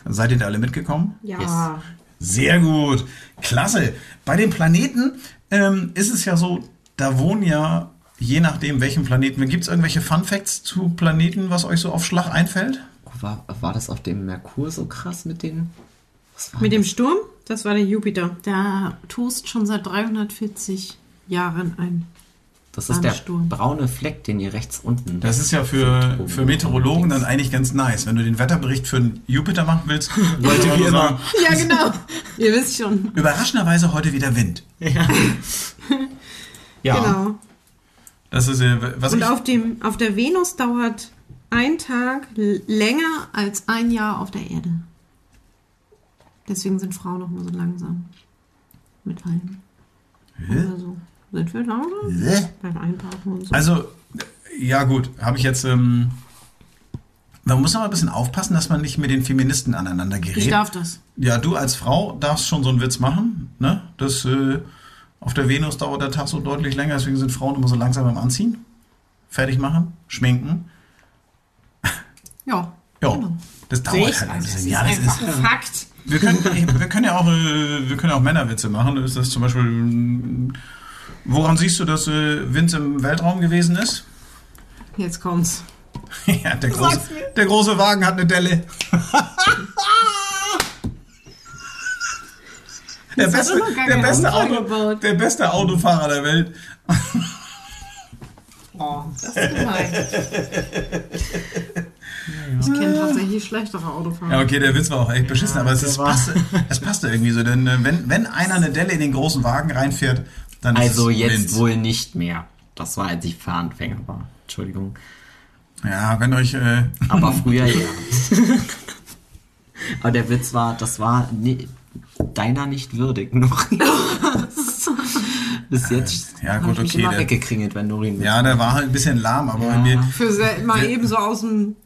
Seid ihr da alle mitgekommen? ja. Sehr gut. Klasse. Bei den Planeten ähm, ist es ja so, da wohnen ja, je nachdem welchen Planeten, gibt es irgendwelche Fun Facts zu Planeten, was euch so auf Schlag einfällt? War, war das auf dem Merkur so krass mit den. Mit dem Sturm, das war der Jupiter. Der tost schon seit 340 Jahren ein. Das ist der Sturm. braune Fleck, den ihr rechts unten. Das ist ja für, für Meteorologen dann eigentlich ganz nice. Wenn du den Wetterbericht für den Jupiter machen willst, Leute wie immer. Ja, genau. Ihr wisst schon. Überraschenderweise heute wieder Wind. Ja. Genau. Das ist, äh, was Und auf, dem, auf der Venus dauert ein Tag länger als ein Jahr auf der Erde. Deswegen sind Frauen noch mal so langsam. Mit allem. Oder so. Sind wir langsam? Hä? Beim Einparken und so. Also, ja gut, habe ich jetzt. Ähm, man muss aber ein bisschen aufpassen, dass man nicht mit den Feministen aneinander gerät. ich darf das. Ja, du als Frau darfst schon so einen Witz machen, ne? Das äh, auf der Venus dauert der Tag so deutlich länger, deswegen sind Frauen immer so langsam beim Anziehen. Fertig machen, schminken. Ja. Ja, Genau. das dauert ich. halt ein Also, das bisschen. ist Ja, das ist. ein Fakt. Wir können, wir können ja auch, äh, wir können auch Männerwitze machen. Ist das zum Beispiel, mm, woran siehst du, dass äh, Vince im Weltraum gewesen ist? Jetzt kommt's. Ja, der große, der große Wagen hat eine Delle. Der beste, der, beste Auto, gebaut. der beste Autofahrer der Welt. Oh, das ist gemein. Ich kenne tatsächlich schlechtere Autofahrer. Ja, okay, der Witz war auch echt beschissen, aber es, ist, passte, es passte irgendwie so. Denn äh, wenn, wenn einer eine Delle in den großen Wagen reinfährt, dann ist Also es jetzt Vince. wohl nicht mehr. Das war, als ich Fahranfänger war. Entschuldigung. Ja, wenn euch... Äh, Aber früher ja. Aber der Witz war, das war ni- deiner nicht würdig, Nori. Bis jetzt Ja, gut, ich mich okay, immer der- weggekringelt, wenn Nori einen Witz ja, der war halt ein bisschen lahm, aber Ja. mir, Für mal eben so aus dem.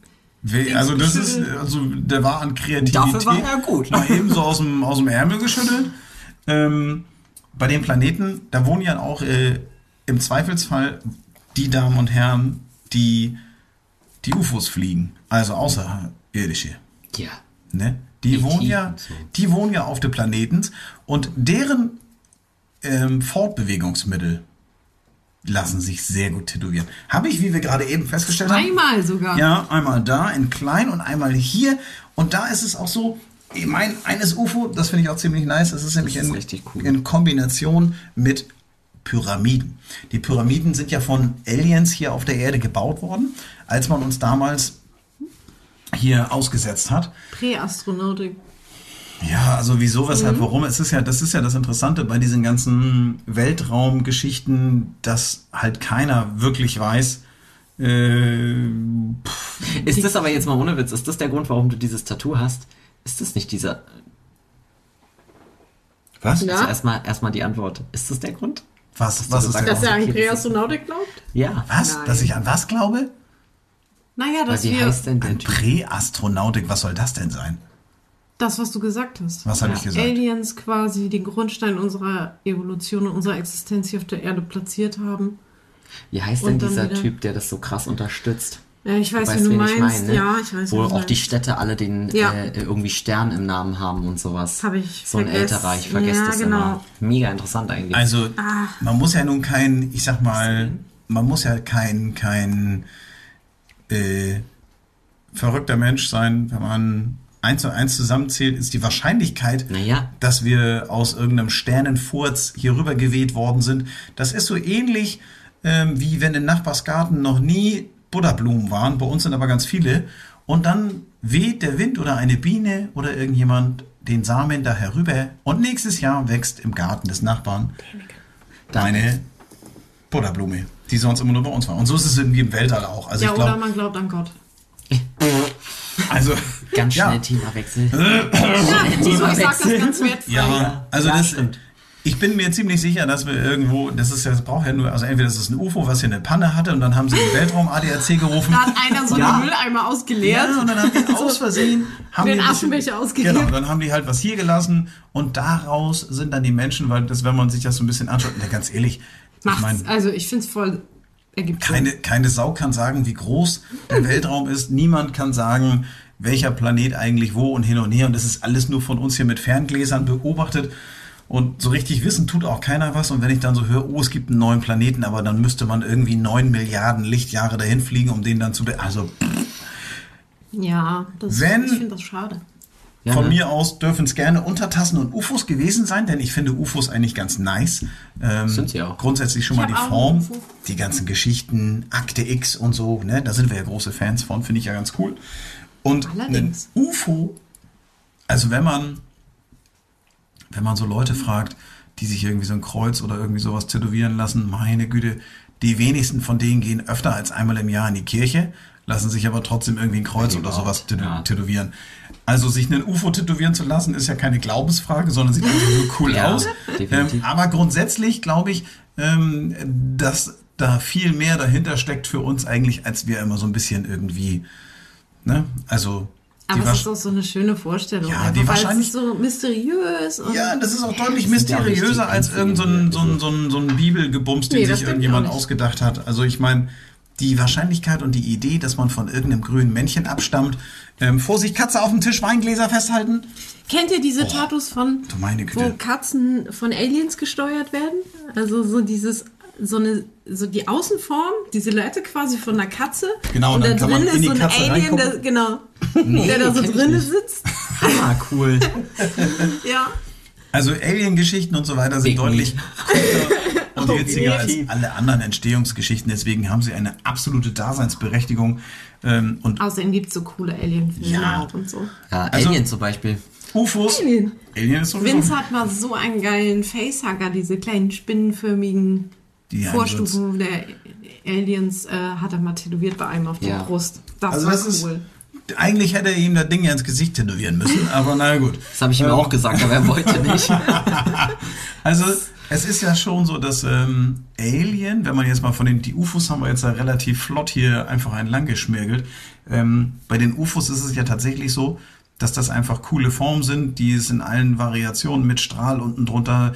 We- Also das ist, also der war an Kreativität. Dafür war er gut. Mal eben so aus dem, aus dem Ärmel geschüttelt. Ähm, bei den Planeten, da wohnen ja auch äh, im Zweifelsfall die Damen und Herren, die die UFOs fliegen, also außerirdische. Ja. Ne? Die wohnen ja, so. die wohnen ja auf den Planeten und deren ähm, Fortbewegungsmittel lassen sich sehr gut tätowieren. Habe ich, wie wir gerade eben festgestellt haben, Einmal sogar. ja, einmal da in klein und einmal hier. Und da ist es auch so, ich meine, eines UFO, das finde ich auch ziemlich nice, das ist nämlich ist in, richtig cool. in Kombination mit Pyramiden. Die Pyramiden sind ja von Aliens hier auf der Erde gebaut worden, als man uns damals hier ausgesetzt hat. Präastronautik. Ja, also wieso, weshalb, warum? Es ist ja, das ist ja das Interessante bei diesen ganzen Weltraumgeschichten, dass halt keiner wirklich weiß, äh, Ist das aber jetzt mal ohne Witz, ist das der Grund, warum du dieses Tattoo hast? Ist das nicht dieser. was? Ja. Also erstmal erstmal die Antwort. Ist das der Grund? Was, was ist der Dass er an okay, das ist- Präastronautik glaubt? Ja. Was? Nein. Dass ich an was glaube? Naja, dass Wie wir heißt denn der? Präastronautik, was soll das denn sein? das, was du gesagt hast. Was habe ich gesagt? Aliens quasi den Grundstein unserer Evolution und unserer Existenz hier auf der Erde platziert haben. Wie heißt denn Und dieser wieder- Typ, der das so krass unterstützt? Ja, ich weiß, weißt, wie du wen meinst. ich meine, ne? Ja, ich weiß, Wo wie du auch die meinst. Städte alle den Ja. äh, irgendwie Stern im Namen haben und sowas. Hab ich So ein vergessen. älterer, ich vergesse Ja, das genau. immer. Mega interessant eigentlich. Also, Ah. man muss ja nun kein, ich sag mal, man muss ja kein, kein äh, verrückter Mensch sein, wenn man eins und eins zusammenzählt, ist die Wahrscheinlichkeit, Naja. dass wir aus irgendeinem Sternenfurz hier rüber geweht worden sind. Das ist so ähnlich, ähm, wie wenn im Nachbarsgarten noch nie Buddha-Blumen waren. Bei uns sind aber ganz viele. Und dann weht der Wind oder eine Biene oder irgendjemand den Samen da herüber. Und nächstes Jahr wächst im Garten des Nachbarn eine Buddha-Blume, die sonst immer nur bei uns war. Und so ist es irgendwie im Weltall auch. Also Ja, ich oder glaube, man glaubt an Gott. also Ganz schnell ja, Themawechsel. So, ich sag das Wechsel. ganz wertfrei. Ja, also Ja, das stimmt. Ich bin mir ziemlich sicher, dass wir irgendwo, das ist ja, das braucht ja nur, also entweder das ist ein UFO, was hier eine Panne hatte und dann haben sie den Weltraum ADAC gerufen. Da hat einer so Ja. einen Mülleimer ausgeleert. Ja, und dann haben die aus Versehen haben Den die Aschenbecher ausgeleert. Genau, dann haben die halt was hier gelassen und daraus sind dann die Menschen, weil das, wenn man sich das so ein bisschen anschaut, na, ganz ehrlich, ich Macht's. meine, also ich finde es voll ergibt Sinn. keine, keine Sau kann sagen, wie groß der Weltraum ist. Niemand kann sagen, welcher Planet eigentlich wo und hin und her. Und das ist alles nur von uns hier mit Ferngläsern beobachtet. Und so richtig wissen tut auch keiner was. Und wenn ich dann so höre, oh, es gibt einen neuen Planeten, aber dann müsste man irgendwie neun Milliarden Lichtjahre dahin fliegen, um den dann zu... Also Ja, das, Wenn- ich finde das schade. Ja, von ne? mir aus dürfen es gerne Untertassen und UFOs gewesen sein, denn ich finde UFOs eigentlich ganz nice. Ähm, Sind sie auch. Grundsätzlich schon Ich mal die Form, ein die ganzen Geschichten, Akte X und so, ne? Da sind wir ja große Fans von, finde ich ja ganz cool. Und ein Allerdings. UFO, also wenn man, wenn man so Leute fragt, die sich irgendwie so ein Kreuz oder irgendwie sowas tätowieren lassen, meine Güte, die wenigsten von denen gehen öfter als einmal im Jahr in die Kirche, lassen sich aber trotzdem irgendwie ein Kreuz oder sowas tätow Ja. Also sich einen UFO tätowieren zu lassen, ist ja keine Glaubensfrage, sondern sieht einfach nur cool Ja, aus. Ähm, aber grundsätzlich glaube ich, ähm, dass da viel mehr dahinter steckt für uns eigentlich, als wir immer so ein bisschen irgendwie, ne? Also die Aber es ist auch so eine schöne Vorstellung. Ja, die wahrscheinlich- Es ist so mysteriös. Und Ja, das ist auch deutlich mysteriöser als irgend so ein, so ein, so ein, so ein Bibelgebums, den Nee, sich irgendjemand ausgedacht hat. Also ich meine, die Wahrscheinlichkeit und die Idee, dass man von irgendeinem grünen Männchen abstammt, ähm, Vorsicht, Katze auf dem Tisch, Weingläser festhalten. Kennt ihr diese Tattoos von, Du meine wo. Katzen von Aliens gesteuert werden? Also so dieses, so eine, so die Außenform, die Silhouette quasi von einer Katze. Genau, und dann da kann man drin in ist so ein Katze Alien, der, genau, Nee, der da so kenn ich drin nicht. sitzt. Ah, cool. Ja. Also Alien-Geschichten und so weiter sind Big deutlich und Oh, witziger als alle anderen Entstehungsgeschichten. Deswegen haben sie eine absolute Daseinsberechtigung. Ähm, und Außerdem gibt es so coole Alien-Filme Ja. und so. Ja, Also- Alien zum Beispiel. UFOs. Alien. Alien ist sowieso. Vince hat mal so einen geilen Facehugger, diese kleinen spinnenförmigen Die Vorstufen der Aliens, äh, hat er mal tätowiert bei einem auf der Ja. Brust. Das Also war das ist, cool. eigentlich hätte er ihm das Ding ja ins Gesicht tätowieren müssen, aber na gut. Das habe ich ihm auch gesagt, aber er wollte nicht. Also es ist ja schon so, dass ähm, Alien, wenn man jetzt mal von den, die UFOs haben wir jetzt ja relativ flott hier einfach entlang geschmirgelt. Ähm, bei den UFOs ist es ja tatsächlich so, dass das einfach coole Formen sind, die es in allen Variationen mit Strahl unten drunter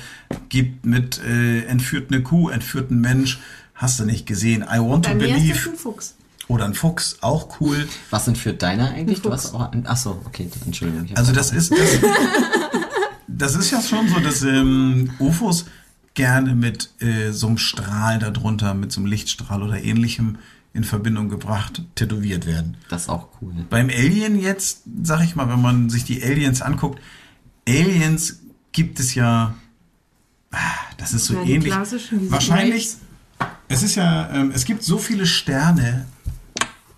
gibt, mit äh, entführt eine Kuh, entführt ein Mensch. Hast du nicht gesehen? I want Bei to mir ist das believe. ein Fuchs. Oder ein Fuchs, auch cool. Was sind für deiner eigentlich? Ein Du hast auch. Ach so, okay, Entschuldigung. Also das ist das, das ist ja schon so, dass ähm, UFOs gerne mit äh, so einem Strahl darunter, mit so einem Lichtstrahl oder ähnlichem in Verbindung gebracht, tätowiert werden. Das ist auch cool. Beim Alien jetzt, sag ich mal, wenn man sich die Aliens anguckt, Aliens gibt es ja, ah, das ist so Ja, ähnlich. Wahrscheinlich, es ist ja, ähm, es gibt so viele Sterne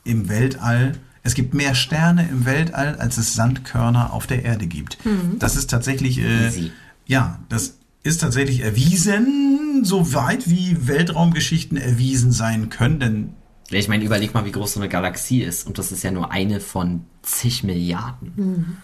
im Weltall. Es gibt mehr Sterne im Weltall, als es Sandkörner auf der Erde gibt. Das ist tatsächlich, äh, Easy. ja, das ist tatsächlich erwiesen, so weit wie Weltraumgeschichten erwiesen sein können. Denn Ja, Ich meine, überleg mal, wie groß so eine Galaxie ist. Und das ist ja nur eine von zig Milliarden.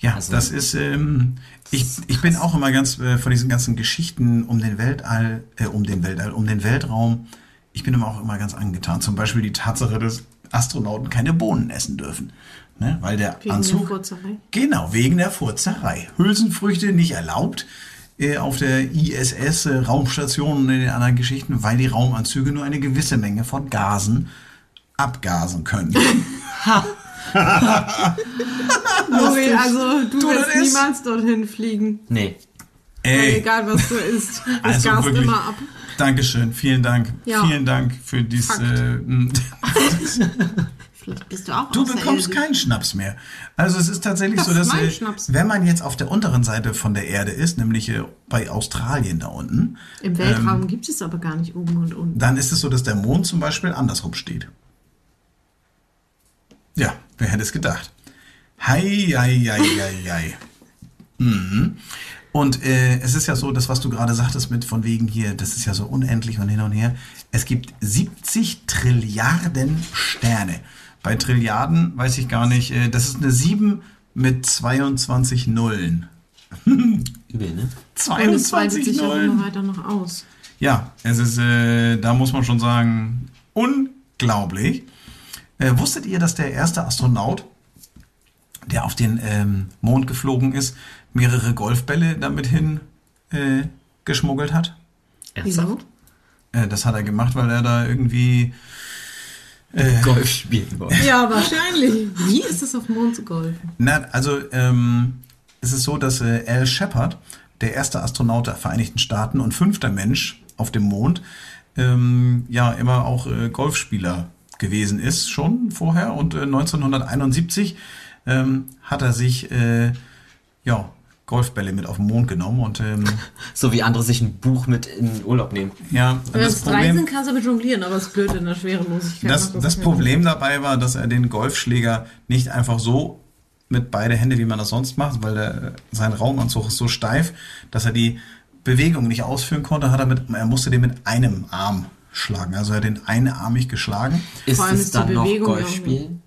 Ja, Also- das ist, ähm, ich, ich bin auch immer ganz äh, von diesen ganzen Geschichten um den Weltall, äh, um den Weltall, um den Weltraum. Ich bin immer auch immer ganz angetan. Zum Beispiel die Tatsache, dass Astronauten keine Bohnen essen dürfen. Ne? Weil der Wegen Anzug. der Furzerei. Genau, wegen der Furzerei. Hülsenfrüchte nicht erlaubt äh, auf der ISS, äh, Raumstation und in den anderen Geschichten, weil die Raumanzüge nur eine gewisse Menge von Gasen abgasen können. Nuri, also du, Du, wirst niemals dorthin fliegen. Nee. Ey, Egal was du isst. Das also gast wirklich. immer ab. Dankeschön, vielen Dank. Ja. Vielen Dank für dies. Fakt. Äh, Vielleicht bist du auch du bekommst keinen Schnaps mehr. Also es ist tatsächlich Das so, dass äh, wenn man jetzt auf der unteren Seite von der Erde ist, nämlich äh, bei Australien da unten, Im Weltraum Ähm, gibt es aber gar nicht oben und unten. dann ist es so, dass der Mond zum Beispiel andersrum steht. Ja, wer hätte es gedacht? Hei, hei, hei, hei, hei. Mhm. Und äh, es ist ja so, das, was du gerade sagtest mit von wegen hier, das ist ja so unendlich und hin und her. Es gibt 70 Trilliarden Sterne. Bei Trilliarden weiß ich gar nicht, äh, das ist eine 7 mit 22 Nullen. Übel, ne? Und es weitet 22 sich auch Nullen. immer weiter noch aus. Ja, es ist, äh, da muss man schon sagen, unglaublich. Äh, wusstet ihr, dass der erste Astronaut, der auf den ähm, Mond geflogen ist, mehrere Golfbälle damit hin äh, geschmuggelt hat? Wieso? Äh, das hat er gemacht, weil er da irgendwie Golf spielen wollen. Ja, wahrscheinlich. Wie ist es auf dem Mond zu golfen? Na, also ähm, es ist so, dass äh, Al Shepard, der erste Astronaut der Vereinigten Staaten und fünfter Mensch auf dem Mond, ähm, ja immer auch äh, Golfspieler gewesen ist, schon vorher. Und äh, 1971 ähm, hat er sich äh, ja, Golfbälle mit auf den Mond genommen. Und ähm, So wie andere sich ein Buch mit in Urlaub nehmen. ja, Wenn das es drei Problem, sind, kannst du mit jonglieren, aber es ist blöd in der Schwerelosigkeit. das, das keinen Problem dabei war, dass er den Golfschläger nicht einfach so mit beide Hände, wie man das sonst macht, weil der, sein Raumanzug ist so steif, dass er die Bewegung nicht ausführen konnte, hat er mit, er musste den mit einem Arm schlagen. Also er hat den einarmig geschlagen. Ist Vor allem es dann noch Bewegung Golf spielen?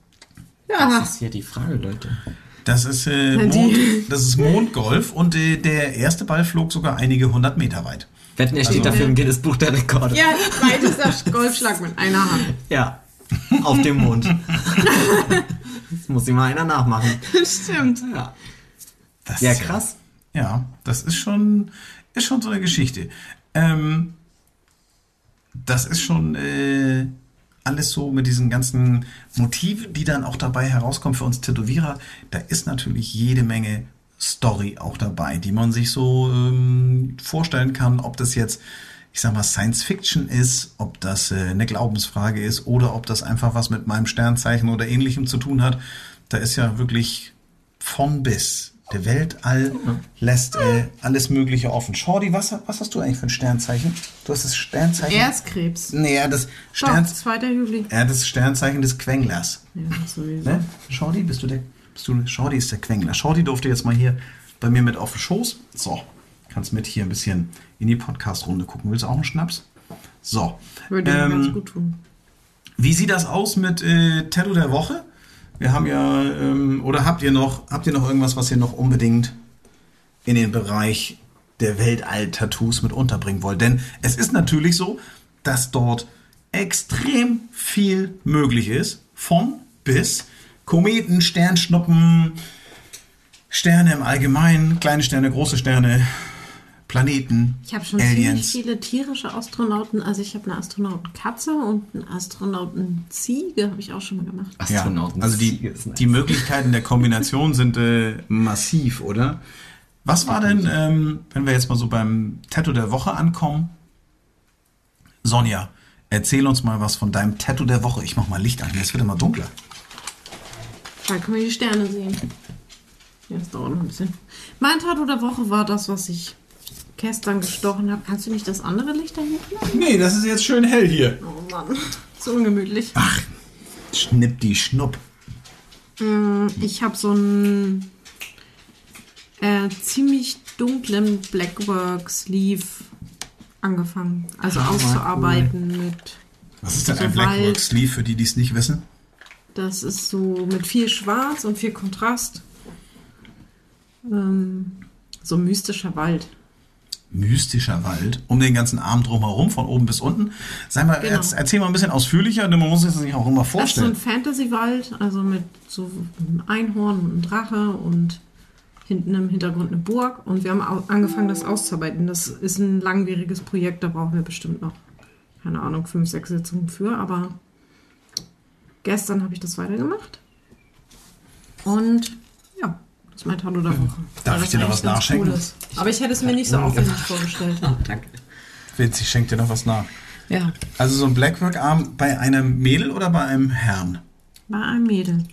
Ja, Das ist hier die Frage, Leute. Das ist, äh, Mond, das ist Mondgolf und äh, der erste Ball flog sogar einige hundert Meter weit. Wetten, er steht Also- dafür im Guinness Buch der Rekorde. ja weitester Golfschlag mit einer Hand. Ja. Auf dem Mond. das muss ihm mal einer nachmachen. Stimmt. Ja. Das Ja, ist krass. Ja, das ist schon, ist schon so eine Geschichte. Ähm, das ist schon äh, alles so mit diesen ganzen Motiven, die dann auch dabei herauskommen für uns Tätowierer. Da ist natürlich jede Menge Story auch dabei, die man sich so ähm, vorstellen kann, ob das jetzt, ich sag mal, Science Fiction ist, ob das äh, eine Glaubensfrage ist oder ob das einfach was mit meinem Sternzeichen oder ähnlichem zu tun hat. Da ist ja wirklich von bis. Der Weltall lässt äh, alles Mögliche offen. Shorty, was, was hast du eigentlich für ein Sternzeichen? Du hast das Sternzeichen. Erstkrebs. Nee, ja, das, Doch, Stern, 2. Juli. ja, das Sternzeichen des Quenglers. Ja, sowieso. Ne? Shorty, bist du der? Bist du, Shorty ist der Quengler. Shorty durfte jetzt mal hier bei mir mit auf den Schoß. So, kannst mit hier ein bisschen in die Podcast-Runde gucken. Willst du auch einen Schnaps? So. Würde mir Ähm, ganz gut tun. Wie sieht das aus mit äh, Tattoo der Woche? Wir haben ja, ähm, oder habt ihr noch, habt ihr noch irgendwas, was ihr noch unbedingt in den Bereich der Weltall-Tattoos mit unterbringen wollt? Denn es ist natürlich so, dass dort extrem viel möglich ist. Von bis Kometen, Sternschnuppen, Sterne im Allgemeinen, kleine Sterne, große Sterne, Planeten, Ich habe schon ziemlich Aliens. viele tierische Astronauten. Also ich habe eine Astronautenkatze und eine Astronautenziege habe ich auch schon mal gemacht. Astronauten. Ja, also die, die Möglichkeiten der Kombination sind äh, massiv, oder? Was war denn, ähm, wenn wir jetzt mal so beim Tattoo der Woche ankommen? Sonja, erzähl uns mal was von deinem Tattoo der Woche. Ich mach mal Licht an, es wird immer dunkler. Da können wir die Sterne sehen. Ja, das dauert noch ein bisschen. Mein Tattoo der Woche war das, was ich gestern gestochen habe. Kannst du nicht das andere Licht da hinten? Nee, das ist jetzt schön hell hier. Oh Mann, so ungemütlich. Ach, schnipp die Schnupp. Ich habe so einen äh, ziemlich dunklen Blackwork Sleeve angefangen. Also auszuarbeiten mit. Was ist denn So ein Blackwork Wald. Sleeve für die, die es nicht wissen? Das ist so mit viel Schwarz und viel Kontrast. Ähm, so mystischer Wald. Mystischer Wald um den ganzen Arm drumherum, von oben bis unten. Sag mal, Genau. erz- erzähl mal ein bisschen ausführlicher, denn man muss es sich auch immer Das ist so vorstellen. ein Fantasy-Wald, also mit so einem Einhorn und einem Drache und hinten im Hintergrund eine Burg. Und wir haben angefangen, das auszuarbeiten. Das ist ein langwieriges Projekt, da brauchen wir bestimmt noch, keine Ahnung, fünf, sechs Sitzungen für. Aber gestern habe ich das weitergemacht. Und das ist mein Tattoo der Woche. Darf ich dir noch was nachschenken? cool ist. Aber ich hätte es mir nicht so aufwendig vorgestellt. Oh, danke. Vince, ich schenke dir noch was nach. Ja. Also so ein Blackwork-Arm bei einem Mädel oder bei einem Herrn? Bei einem Mädel.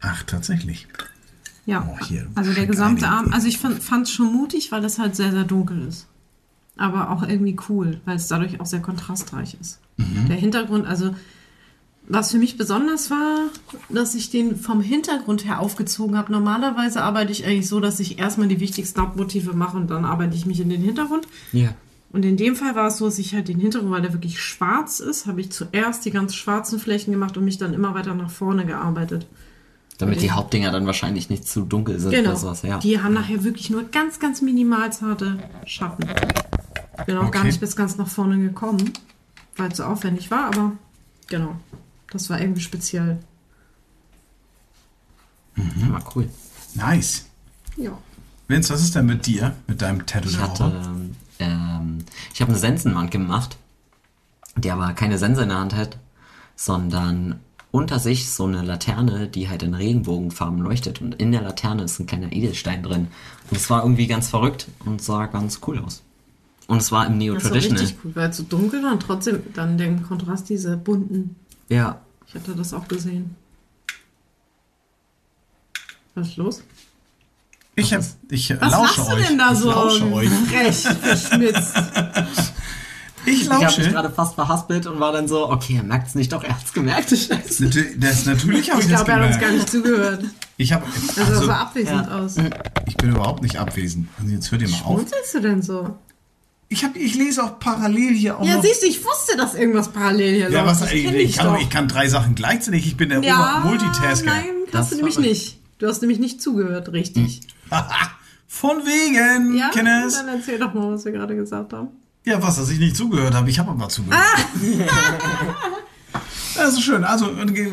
Ach, tatsächlich. Ja, Oh, hier, also der gesamte. Arm. Also ich fand es schon mutig, weil es halt sehr, sehr dunkel ist. Aber auch irgendwie cool, weil es dadurch auch sehr kontrastreich ist. Mhm. Der Hintergrund, also was für mich besonders war, dass ich den vom Hintergrund her aufgezogen habe. Normalerweise arbeite ich eigentlich so, dass ich erstmal die wichtigsten Hauptmotive mache und dann arbeite ich mich in den Hintergrund. Ja. Und in dem Fall war es so, dass ich halt den Hintergrund, weil der wirklich schwarz ist, habe ich zuerst die ganz schwarzen Flächen gemacht und mich dann immer weiter nach vorne gearbeitet. Damit die Hauptdinger dann wahrscheinlich nicht zu dunkel sind Genau. oder sowas. Ja. Die haben nachher wirklich nur ganz, ganz minimal zarte Schatten. Bin auch gar Okay. nicht bis ganz nach vorne gekommen, weil es so aufwendig war, aber genau. Das war irgendwie speziell. War cool. Nice. Ja. Vince, was ist denn mit dir, mit deinem Tattoo Ich hatte, Woche? ähm, ich habe eine Sensenwand gemacht, die aber keine Sense in der Hand hat, sondern unter sich so eine Laterne, die halt in Regenbogenfarben leuchtet und in der Laterne ist ein kleiner Edelstein drin. Und es war irgendwie ganz verrückt und sah ganz cool aus. Und es war im Das war Neo-Traditional. richtig cool, weil es so dunkel war und trotzdem dann den Kontrast, diese bunten. Ja, Ich hatte das auch gesehen. Was ist los? Ich, hab, ich äh, Was lausche machst du euch. denn da ich so? lausche euch. Frech, verschmitzt. Ich ich habe mich lausche. gerade fast verhaspelt und war dann so, okay, er merkt es nicht, doch, er hat's gemerkt. Scheiße. Natür- Das, natürlich habe ich, glaube, er hat uns gemerkt. gar nicht zugehört. Ich, hab, Also, das also, sah abwesend ja. aus. ich bin überhaupt nicht abwesend. Also jetzt hört ihr mal auf. Was du denn so? Ich, hab, ich lese auch parallel hier auch Ja, noch. siehst du, ich wusste, dass irgendwas parallel hier ja, läuft. was, Ich ich, kann, ich kann drei Sachen gleichzeitig. Ich bin der ja, Ober-Multitasker. Nein, Das hast du nämlich nicht. Du hast nämlich nicht zugehört, richtig. Von wegen, Ja, Kenneth. dann erzähl doch mal, was wir gerade gesagt haben. Ja, was, dass ich nicht zugehört habe. Ich habe aber zugehört. das ist schön. Also, äh,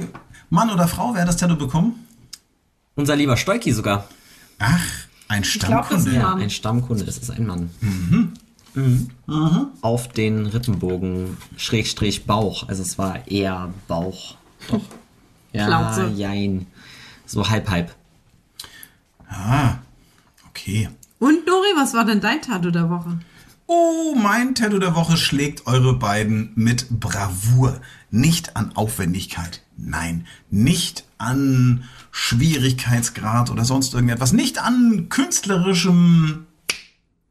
Mann oder Frau, wer hat das Tattoo bekommen? Unser lieber Stolki sogar. Ach, ein glaub, das ist Stammkunde. ein Ja, ein Stammkunde, es ist ein Mann. Mhm. Auf den Rippenbogen, Schrägstrich Bauch. Also es war eher Bauch. Doch. Ja, Plauze. jein. So halb, halb. Ah, okay. Und Nori, was war denn dein Tattoo der Woche? Oh, mein Tattoo der Woche schlägt eure beiden mit Bravour. Nicht an Aufwendigkeit. Nein, nicht an Schwierigkeitsgrad oder sonst irgendetwas. Nicht an künstlerischem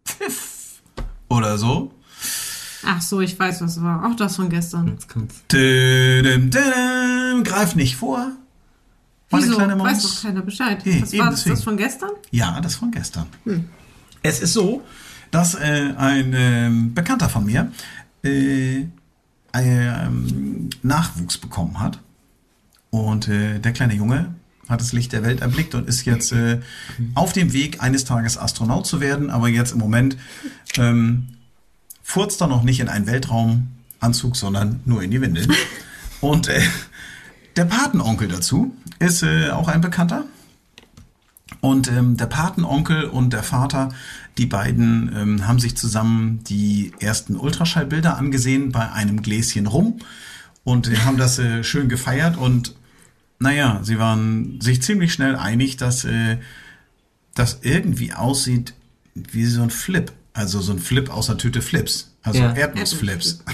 Pfiff oder so. Ach so, ich weiß, was es war. Auch das von gestern. Jetzt kommt's. Tüdüm, tüdüm. Greif nicht vor. Meine Wieso? kleine Weiß Maus. doch keiner Bescheid. Was eben war das, deswegen. das von gestern? Ja, das von gestern. Es ist so, dass äh, ein ähm, Bekannter von mir äh, ähm, Nachwuchs bekommen hat. Und äh, der kleine Junge hat das Licht der Welt erblickt und ist jetzt äh, auf dem Weg, eines Tages Astronaut zu werden. Aber jetzt im Moment ähm, furzt er noch nicht in einen Weltraumanzug, sondern nur in die Windeln. Und äh, der Patenonkel dazu ist äh, auch ein Bekannter. Und ähm, der Patenonkel und der Vater, die beiden ähm, haben sich zusammen die ersten Ultraschallbilder angesehen bei einem Gläschen rum und äh, haben das äh, schön gefeiert und naja, sie waren sich ziemlich schnell einig, dass äh, das irgendwie aussieht wie so ein Flip. Also so ein Flip aus einer Tüte Flips. Also Ja. Erdnussflips.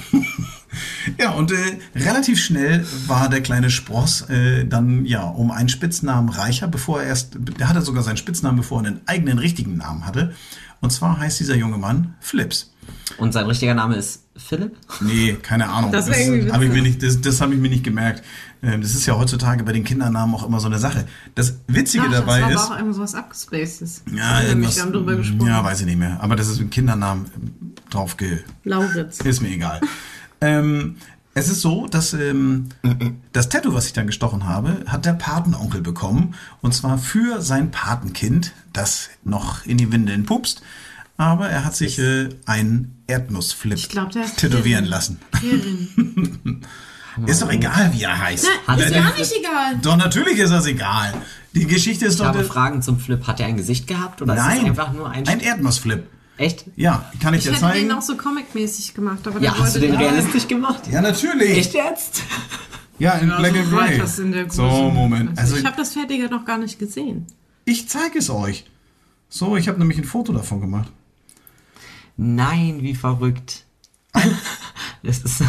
ja, und äh, relativ schnell war der kleine Spross äh, dann ja um einen Spitznamen reicher, bevor er erst, der hatte sogar seinen Spitznamen, bevor er einen eigenen richtigen Namen hatte. Und zwar heißt dieser junge Mann Flips. Und sein richtiger Name ist Philipp? Nee, keine Ahnung. Das irgendwie habe ich mir witzig. nicht, das, das habe ich mir nicht gemerkt. Ähm, Das ist ja heutzutage bei den Kindernamen auch immer so eine Sache. Das Witzige Ach, dabei das war ist. aber auch irgendwas abgespacedes. Ja, wir irgendwas, haben drüber gesprochen. ja, weiß ich nicht mehr. Aber das ist ein Kindernamen ähm, drauf ge, Lauritz. ist mir egal. ähm, es ist so, dass ähm, das Tattoo, was ich dann gestochen habe, hat der Patenonkel bekommen. Und zwar für sein Patenkind, das noch in die Windeln pupst. aber er hat sich äh, einen Erdnussflip Ich ist tätowieren Kirin. lassen. Kirin. Ist doch egal, wie er heißt. Na, Hat ist er- gar nicht egal. Doch, natürlich ist das egal. Die Geschichte ist Ich doch... habe Fragen zum Flip. Hat er ein Gesicht gehabt oder ist Nein, es einfach nur ein... ein Erdnussflip. Echt? Ja, kann ich, Ich dir hätte den zeigen? auch so comic-mäßig gemacht, aber Ja, der hast du den nicht. realistisch gemacht? Ja, natürlich. Echt jetzt? Ja, in Ja, Black so and Grey. das in der So. Moment. Also, ich habe das Fertige noch gar nicht gesehen. ich zeige es euch. So, ich habe nämlich ein Foto davon gemacht. Nein, wie verrückt. Das ist...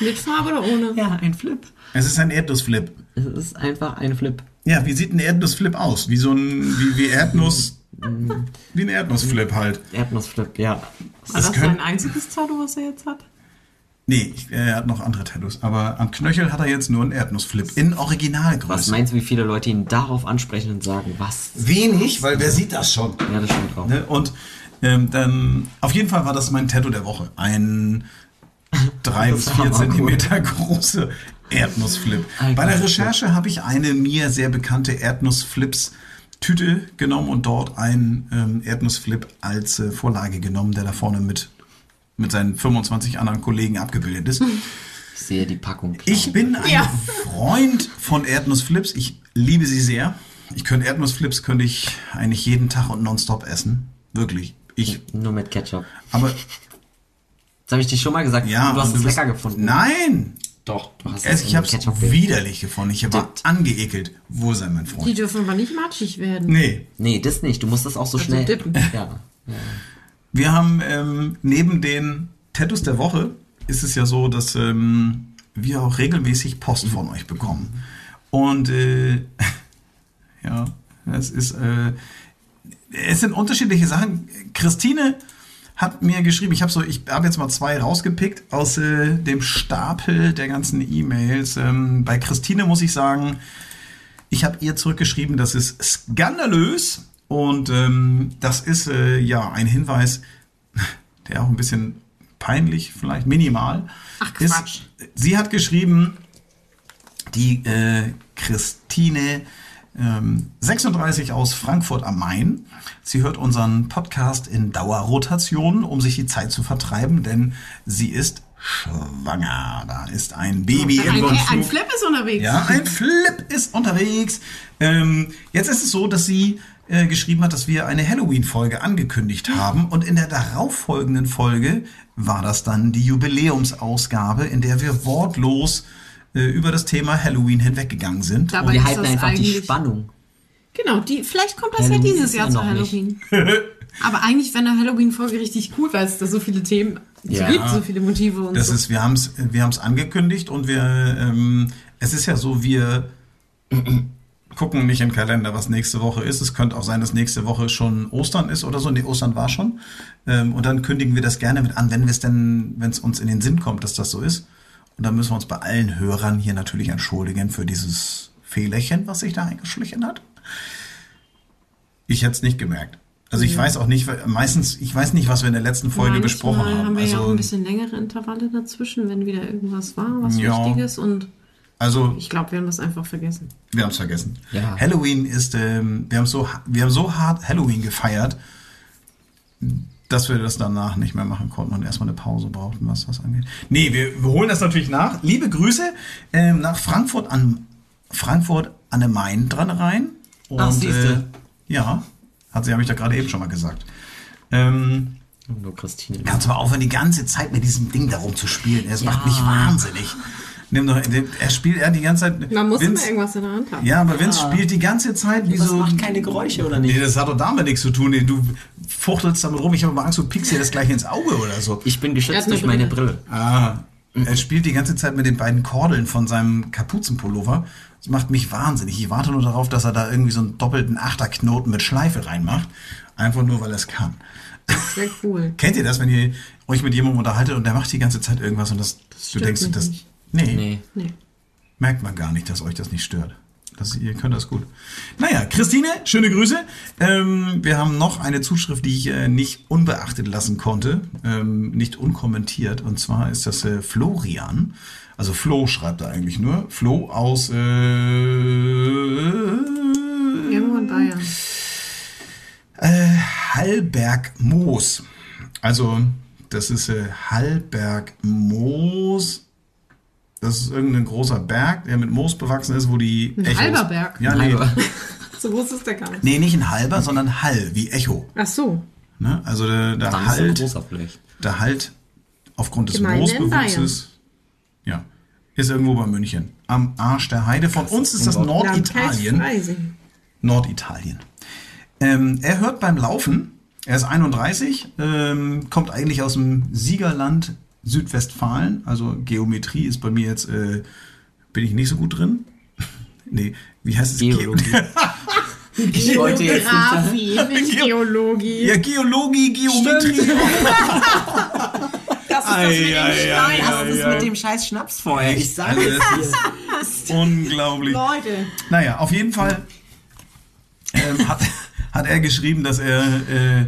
Mit Farbe oder ohne? Ja, ein Flip. Es ist ein Erdnussflip. Es ist einfach ein Flip. Ja, wie sieht ein Erdnussflip aus? Wie so ein, wie, wie Erdnuss, wie ein Erdnussflip halt. Erdnussflip, ja. War Das sein einziges Tattoo, was er jetzt hat? Nee, ich- er hat noch andere Tattoos, aber am Knöchel hat er jetzt nur einen Erdnussflip in Was Originalgröße. meinst du, wie viele Leute ihn darauf ansprechen und sagen, was? Wenig, weil wer sieht das schon? Ja, das stimmt auch. Ne? Und ähm, dann, auf jeden Fall war das mein Tattoo der Woche. Ein drei Das bis ist vier hammercool. Zentimeter große Erdnussflip. Alter, Bei der Recherche habe ich eine mir sehr bekannte Erdnussflips Tüte genommen und dort einen ähm, Erdnussflip als äh, Vorlage genommen, der da vorne mit, mit seinen 25 anderen Kollegen abgebildet ist. Ich sehe die Packung. klar. Ich bin ein Ja. Freund von Erdnussflips. Ich liebe sie sehr. Ich könnte Erdnussflips könnte ich eigentlich jeden Tag und nonstop essen. Wirklich. Ich. Nur mit Ketchup. Aber Das habe ich dir schon mal gesagt. ja, du hast es lecker gefunden. Nein. Doch, du hast Es, ich habe es widerlich gefunden. Ich war Dippt. angeekelt. Wo sei mein Die Freund? dürfen aber nicht matschig werden. Nee. Nee, das nicht. Du musst das auch so Also schnell. dippen. Ja. Wir haben ähm, neben den Tattoos der Woche ist es ja so, dass ähm, wir auch regelmäßig Post von euch bekommen. Und äh, ja, es ist äh, es sind unterschiedliche Sachen. Christine hat mir geschrieben, ich habe so, ich habe jetzt mal zwei rausgepickt aus äh, dem Stapel der ganzen E-Mails. Ähm, bei Christine muss ich sagen, ich habe ihr zurückgeschrieben, das ist skandalös und ähm, das ist äh, ja ein Hinweis, der auch ein bisschen peinlich, vielleicht minimal Ach, ist. Quatsch. Sie hat geschrieben, die äh, Christine 36 aus Frankfurt am Main. Sie hört unseren Podcast in Dauerrotation, um sich die Zeit zu vertreiben, denn sie ist schwanger. Da ist ein Baby Ein, im ein, ein Rundflug. Flip ist unterwegs. Ja, ein Flip ist unterwegs. Ähm, jetzt ist es so, dass sie äh, geschrieben hat, dass wir eine Halloween-Folge angekündigt haben. Und in der darauffolgenden Folge war das dann die Jubiläumsausgabe, in der wir wortlos äh, über das Thema Halloween hinweggegangen sind. Dabei Wir halten einfach die Spannung. Genau, die, vielleicht kommt das Halloween ja dieses Jahr ja zu. Halloween. Aber eigentlich wäre eine Halloween-Folge richtig cool, weil es da so viele Themen Ja. gibt, so viele Motive und Das so. ist, wir haben es wir haben's angekündigt und wir, ähm, es ist ja so, wir gucken nicht im Kalender, was nächste Woche ist. Es könnte auch sein, dass nächste Woche schon Ostern ist oder so. Nee, Ostern war schon. Ähm, und dann kündigen wir das gerne mit an, wenn wir es denn, wenn es uns in den Sinn kommt, dass das so ist. Und dann müssen wir uns bei allen Hörern hier natürlich entschuldigen für dieses Fehlerchen, was sich da eingeschlichen hat. Ich hätte es nicht gemerkt. Also ich weiß auch nicht, meistens, ich weiß nicht, was wir in der letzten Folge Manchmal besprochen haben. haben wir ja auch also, ein bisschen längere Intervalle dazwischen, wenn wieder irgendwas war, was Ja. Wichtiges. Und also ich glaube, wir haben das einfach vergessen. Wir haben es vergessen. Ja. Halloween ist, ähm, wir haben so, wir haben so hart Halloween gefeiert, dass wir das danach nicht mehr machen konnten und erstmal eine Pause brauchten, was das angeht. Nee, wir, wir holen das natürlich nach. Liebe Grüße ähm, nach Frankfurt an Frankfurt an der Main dran rein. Und, Ach, siehste. Äh, ja, hat sie, habe ich da gerade eben schon mal gesagt. Ähm, Nur Christine. Kannst du mal aufhören, die ganze Zeit mit diesem Ding darum zu spielen? Es macht mich wahnsinnig. Nimm doch, er spielt er die ganze Zeit. Man muss Vince- immer irgendwas in der Hand haben. ja, aber Vince spielt die ganze Zeit wie Das so. macht keine Geräusche, oder nicht? Nee, das hat doch damit nichts zu tun. Nee, Du fuchtelst damit rum. Ich habe mal Angst, du piekst dir das gleich ins Auge oder so. Ich bin geschützt durch meine Brille. Brille. Ah, er spielt die ganze Zeit mit den beiden Kordeln von seinem Kapuzenpullover. Das macht mich wahnsinnig. Ich warte nur darauf, dass er da irgendwie so einen doppelten Achterknoten mit Schleife reinmacht. Einfach nur, weil er es kann. Das wäre cool. Kennt ihr das, wenn ihr euch mit jemandem unterhaltet und der macht die ganze Zeit irgendwas und das, du stört denkst, das. nicht. Nee, Nee. Nee. merkt man gar nicht, dass euch das nicht stört. Das, ihr könnt das gut. Naja, Christine, schöne Grüße. Ähm, wir haben noch eine Zuschrift, die ich äh, nicht unbeachtet lassen konnte, ähm, nicht unkommentiert. Und zwar ist das äh, Florian. Also Flo schreibt er eigentlich nur. Flo aus äh, Irgendwo in Bayern. äh, Hallbergmoos. Also, das ist äh, Hallbergmoos. Das ist irgendein großer Berg, der mit Moos bewachsen ist, wo die Ein halber Berg. Ja, nee, Halber. So groß ist der gar nicht. nee, nicht ein halber, sondern Hall, wie Echo. Ach so. Ne? Also der, der Dann ist Halt, großer vielleicht. der Halt aufgrund des Gemeinde in Moosbewuchses, ja, ist irgendwo bei München. Am Arsch der Heide. Von uns ist das. Norditalien. Norditalien. Ähm, er hört beim Laufen, er ist 31, ähm, kommt eigentlich aus dem Siegerland Südwestfalen. Also Geometrie ist bei mir jetzt, äh, bin ich nicht so gut drin. nee, wie heißt es? Geologie. Ich wollte jetzt nicht Geologie. Ja, Geologie, Geometrie. Das ist das mit dem ei. Was ist mit dem scheiß Schnaps vorher? Ich sage es das unglaublich. Leute. Naja, auf jeden Fall ähm, hat, hat er geschrieben, dass er äh,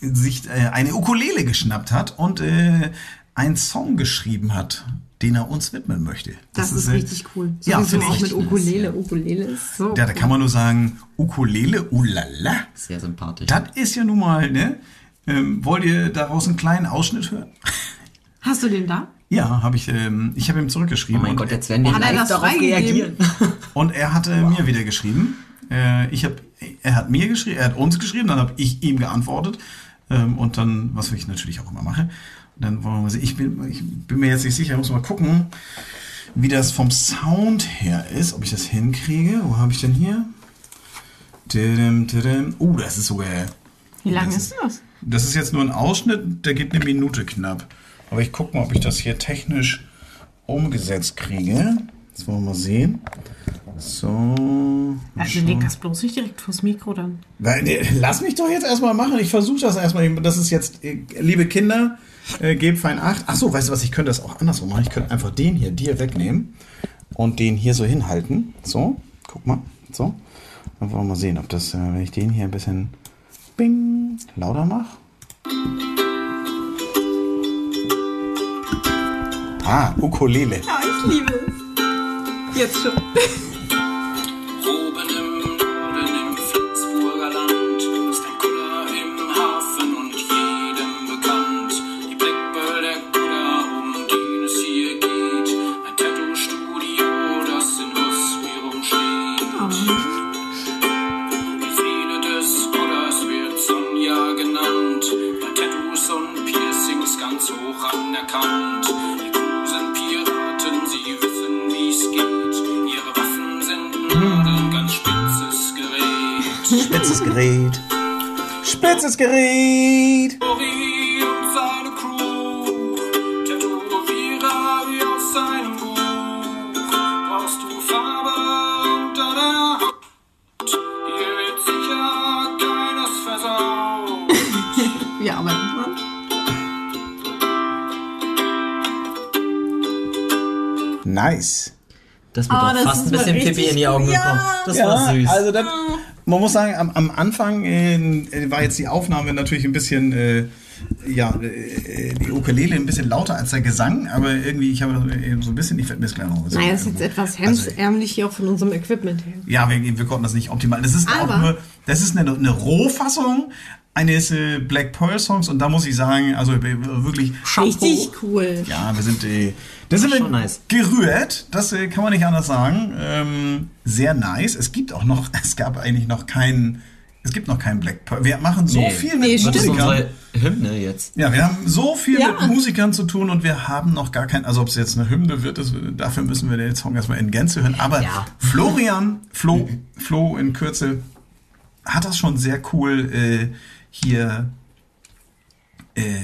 sich äh, eine Ukulele geschnappt hat und äh, einen Song geschrieben hat, den er uns widmen möchte. Das, ist äh, richtig cool. Ja, Sowieso finde auch ich. mit Ukulele. Ukulele ist so. Ja, da kann man nur sagen, Ukulele, ulala. Sehr sympathisch. Das ist ja nun mal, ne? Ähm, wollt ihr daraus einen kleinen Ausschnitt hören? Hast du den da? Ja, habe ich. Ähm, ich habe ihm zurückgeschrieben. Oh mein und, Gott, jetzt werden die Hat er das darauf reagieren. Und er hatte mir wieder geschrieben. Äh, ich hab, er hat mir geschrieben, er hat uns geschrieben, dann habe ich ihm geantwortet. Ähm, und dann, was ich natürlich auch immer mache. Dann wollen wir mal sehen. Ich bin, ich bin mir jetzt nicht sicher, ich muss mal gucken, wie das vom Sound her ist, ob ich das hinkriege. Wo habe ich denn hier? Tidim, tidim. Oh, das ist sogar. Wie lange Das ist das? Das ist jetzt nur ein Ausschnitt, der geht eine Minute knapp. Aber ich gucke mal, ob ich das hier technisch umgesetzt kriege. Das wollen wir mal sehen. So. Also leg das bloß nicht direkt vors Mikro dann. Nein, Lass mich doch jetzt erstmal machen. Ich versuche das erstmal. Das ist jetzt, äh, liebe Kinder, äh, gebt fein acht. Ach so, weißt du was? Ich könnte das auch andersrum machen. Ich könnte einfach den hier dir wegnehmen und den hier so hinhalten. So, guck mal. So. Dann wollen wir mal sehen, ob das, äh, wenn ich den hier ein bisschen bing, lauter mache. Ah, Ukulele. Ja, ich liebe es. Jetzt schon. Spitzes Gerät. Ori und seine Crew, Tätowierer wie aus seinem Buch. Brauchst du Farbe unter der Haut? Hier wird sicher keines versaut. Arbeitet man? Nice. Das mir Ah, doch das fast ein bisschen richtig Pipi in die. Augen Ja. gekommen. Das war süß. also das, man muss sagen, am, am Anfang äh, war jetzt die Aufnahme natürlich ein bisschen, äh, ja, äh, die Ukulele ein bisschen lauter als der Gesang, aber irgendwie, ich habe äh, so ein bisschen, das gleich noch mal Naja, ist jetzt etwas hemsärmlich hier auch von unserem Equipment her. Ja, wir, wir konnten das nicht optimal. Das ist Aber- auch nur, das ist eine, eine Rohfassung eines äh, Black Pearl Songs und da muss ich sagen, also äh, wirklich Richtig cool. Ja, wir sind, äh, das sind wir Schon nice. gerührt. Das äh, kann man nicht anders sagen. Ähm, sehr nice. Es gibt auch noch, es gab eigentlich noch keinen, es gibt noch keinen Black Pearl. Wir machen so Nee. viel Nee, mit Das stimmt. Musikern. Hymne jetzt. Ja, wir haben so viel Ja. mit Musikern zu tun und wir haben noch gar kein, also ob es jetzt eine Hymne wird, das, dafür müssen wir den Song erstmal in Gänze hören. Aber Ja. Florian, Flo, Flo in Kürze, hat das schon sehr cool äh, hier äh,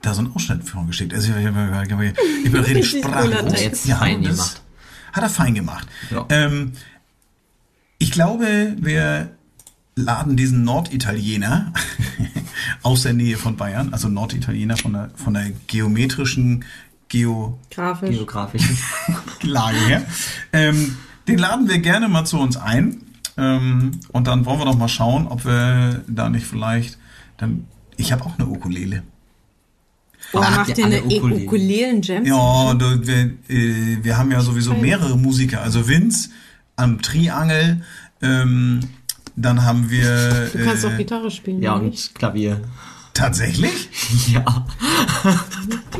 da so einen Ausschnitt für geschickt. Also ich, ich, ich, bin rede Richtig sprachlos. Text. Jetzt fein das gemacht. Hat er fein gemacht. Ja. Ähm, ich glaube, wir laden diesen Norditaliener aus der Nähe von Bayern, also Norditaliener von der, von der geometrischen Geo Grafisch. Geografischen. Lage her. Ähm, den laden wir gerne mal zu uns ein. Ähm, und dann wollen wir doch mal schauen, ob wir da nicht vielleicht dann. Ich habe auch eine Ukulele. Oh, macht ihr eine alle Ukulele. Ukulelen-Jam? Ja, da, wir, äh, wir haben ja sowieso mehrere Musiker. Also Vince am Triangel, ähm, Dann haben wir. Du kannst äh, auch Gitarre spielen. Ja, nicht? und Klavier. Tatsächlich? Ja.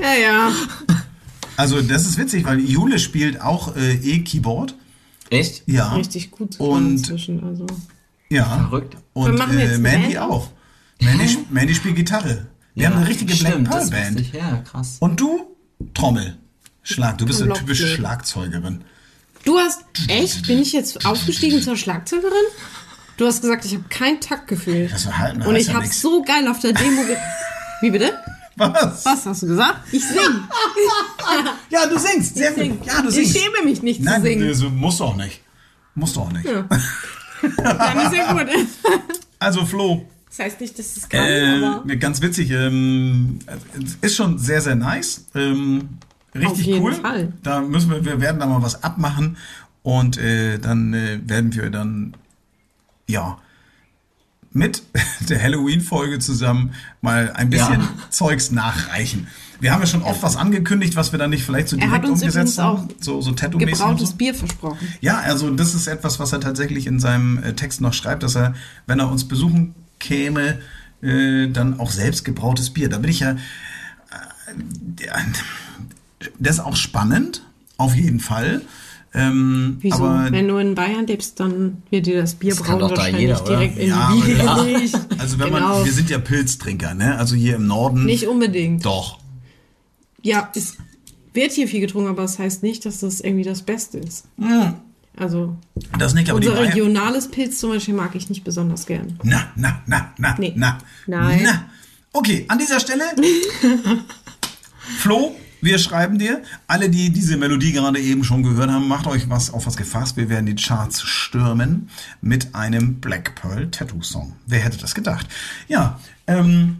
Ja, ja. Also, das ist witzig, weil Jule spielt auch äh, E-Keyboard. Echt? Ja. Richtig gut Und- inzwischen. Also. Ja. Verrückt. Und äh, Mandy Band auch. Mandy, Mandy spielt Gitarre. Wir haben eine richtige Black stimmt, Pearl das Band. ich. Ja, krass. Und du? Trommel. Schlag. Du bist eine typische Schlagzeugerin. Du hast. Echt? Bin ich jetzt aufgestiegen zur Schlagzeugerin? Du hast gesagt, ich habe kein Taktgefühl. Das war halt, Und ich habe nix. so geil auf der Demo. Ge Wie bitte? Was? Was hast du gesagt? Ich sing. Ja, du singst. Sehr sing. gut. Ja, du Ich singst. schäme mich nicht Nein, zu singen. das musst du auch nicht. Musst du auch nicht. Dann ist ja gut. Also Flo, Das heißt nicht, dass es kann, äh, aber. ganz witzig, ähm, ist schon sehr, sehr nice. Ähm, richtig Auf jeden cool. Fall. Da müssen wir, wir werden da mal was abmachen und äh, dann äh, werden wir dann, ja, mit der Halloween-Folge zusammen mal ein bisschen Ja. Zeugs nachreichen. Wir haben ja schon oft was angekündigt, was wir dann nicht vielleicht so Er direkt hat uns umgesetzt haben. auch So, so und Gebrautes so. Bier versprochen. Ja, also das ist etwas, was er tatsächlich in seinem äh, Text noch schreibt, dass er, wenn er uns besuchen käme, äh, dann auch selbst gebrautes Bier. Da bin ich ja, äh, ja, das ist auch spannend, auf jeden Fall. Ähm, Wieso? aber Wenn du in Bayern lebst, dann wird dir das Bier Das kann brauen doch da wahrscheinlich jeder, direkt in Ja, die Bier aber- gelegt. also wenn genau. man, wir sind ja Pilztrinker, ne? Also hier im Norden. Nicht unbedingt. Doch. Ja, es wird hier viel getrunken, aber es heißt nicht, dass das irgendwie das Beste ist. Also, Das nicht, aber unser regionales Pilz zum Beispiel mag ich nicht besonders gern. Na, na, na, na, Nee. na. Nein. Na. Okay, an dieser Stelle. Flo, wir schreiben dir. Alle, die diese Melodie gerade eben schon gehört haben, macht euch was auf was gefasst. Wir werden die Charts stürmen mit einem Black Pearl Tattoo Song. Wer hätte das gedacht? Ja, ähm,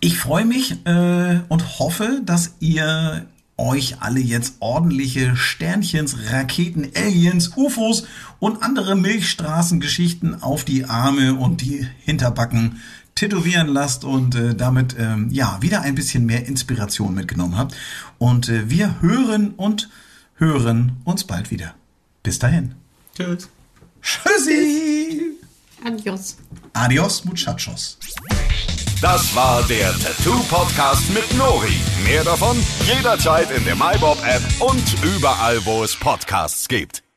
ich freue mich äh, und hoffe, dass ihr euch alle jetzt ordentliche Sternchens, Raketen, Aliens, UFOs und andere Milchstraßengeschichten auf die Arme und die Hinterbacken tätowieren lasst und äh, damit ähm, ja wieder ein bisschen mehr Inspiration mitgenommen habt. Und äh, wir hören und hören uns bald wieder. Bis dahin. Tschüss. Tschüssi. Adios. Adios, muchachos. Das war der Tattoo Podcast mit Nori. Mehr davon jederzeit in der MyBob App und überall, wo es Podcasts gibt.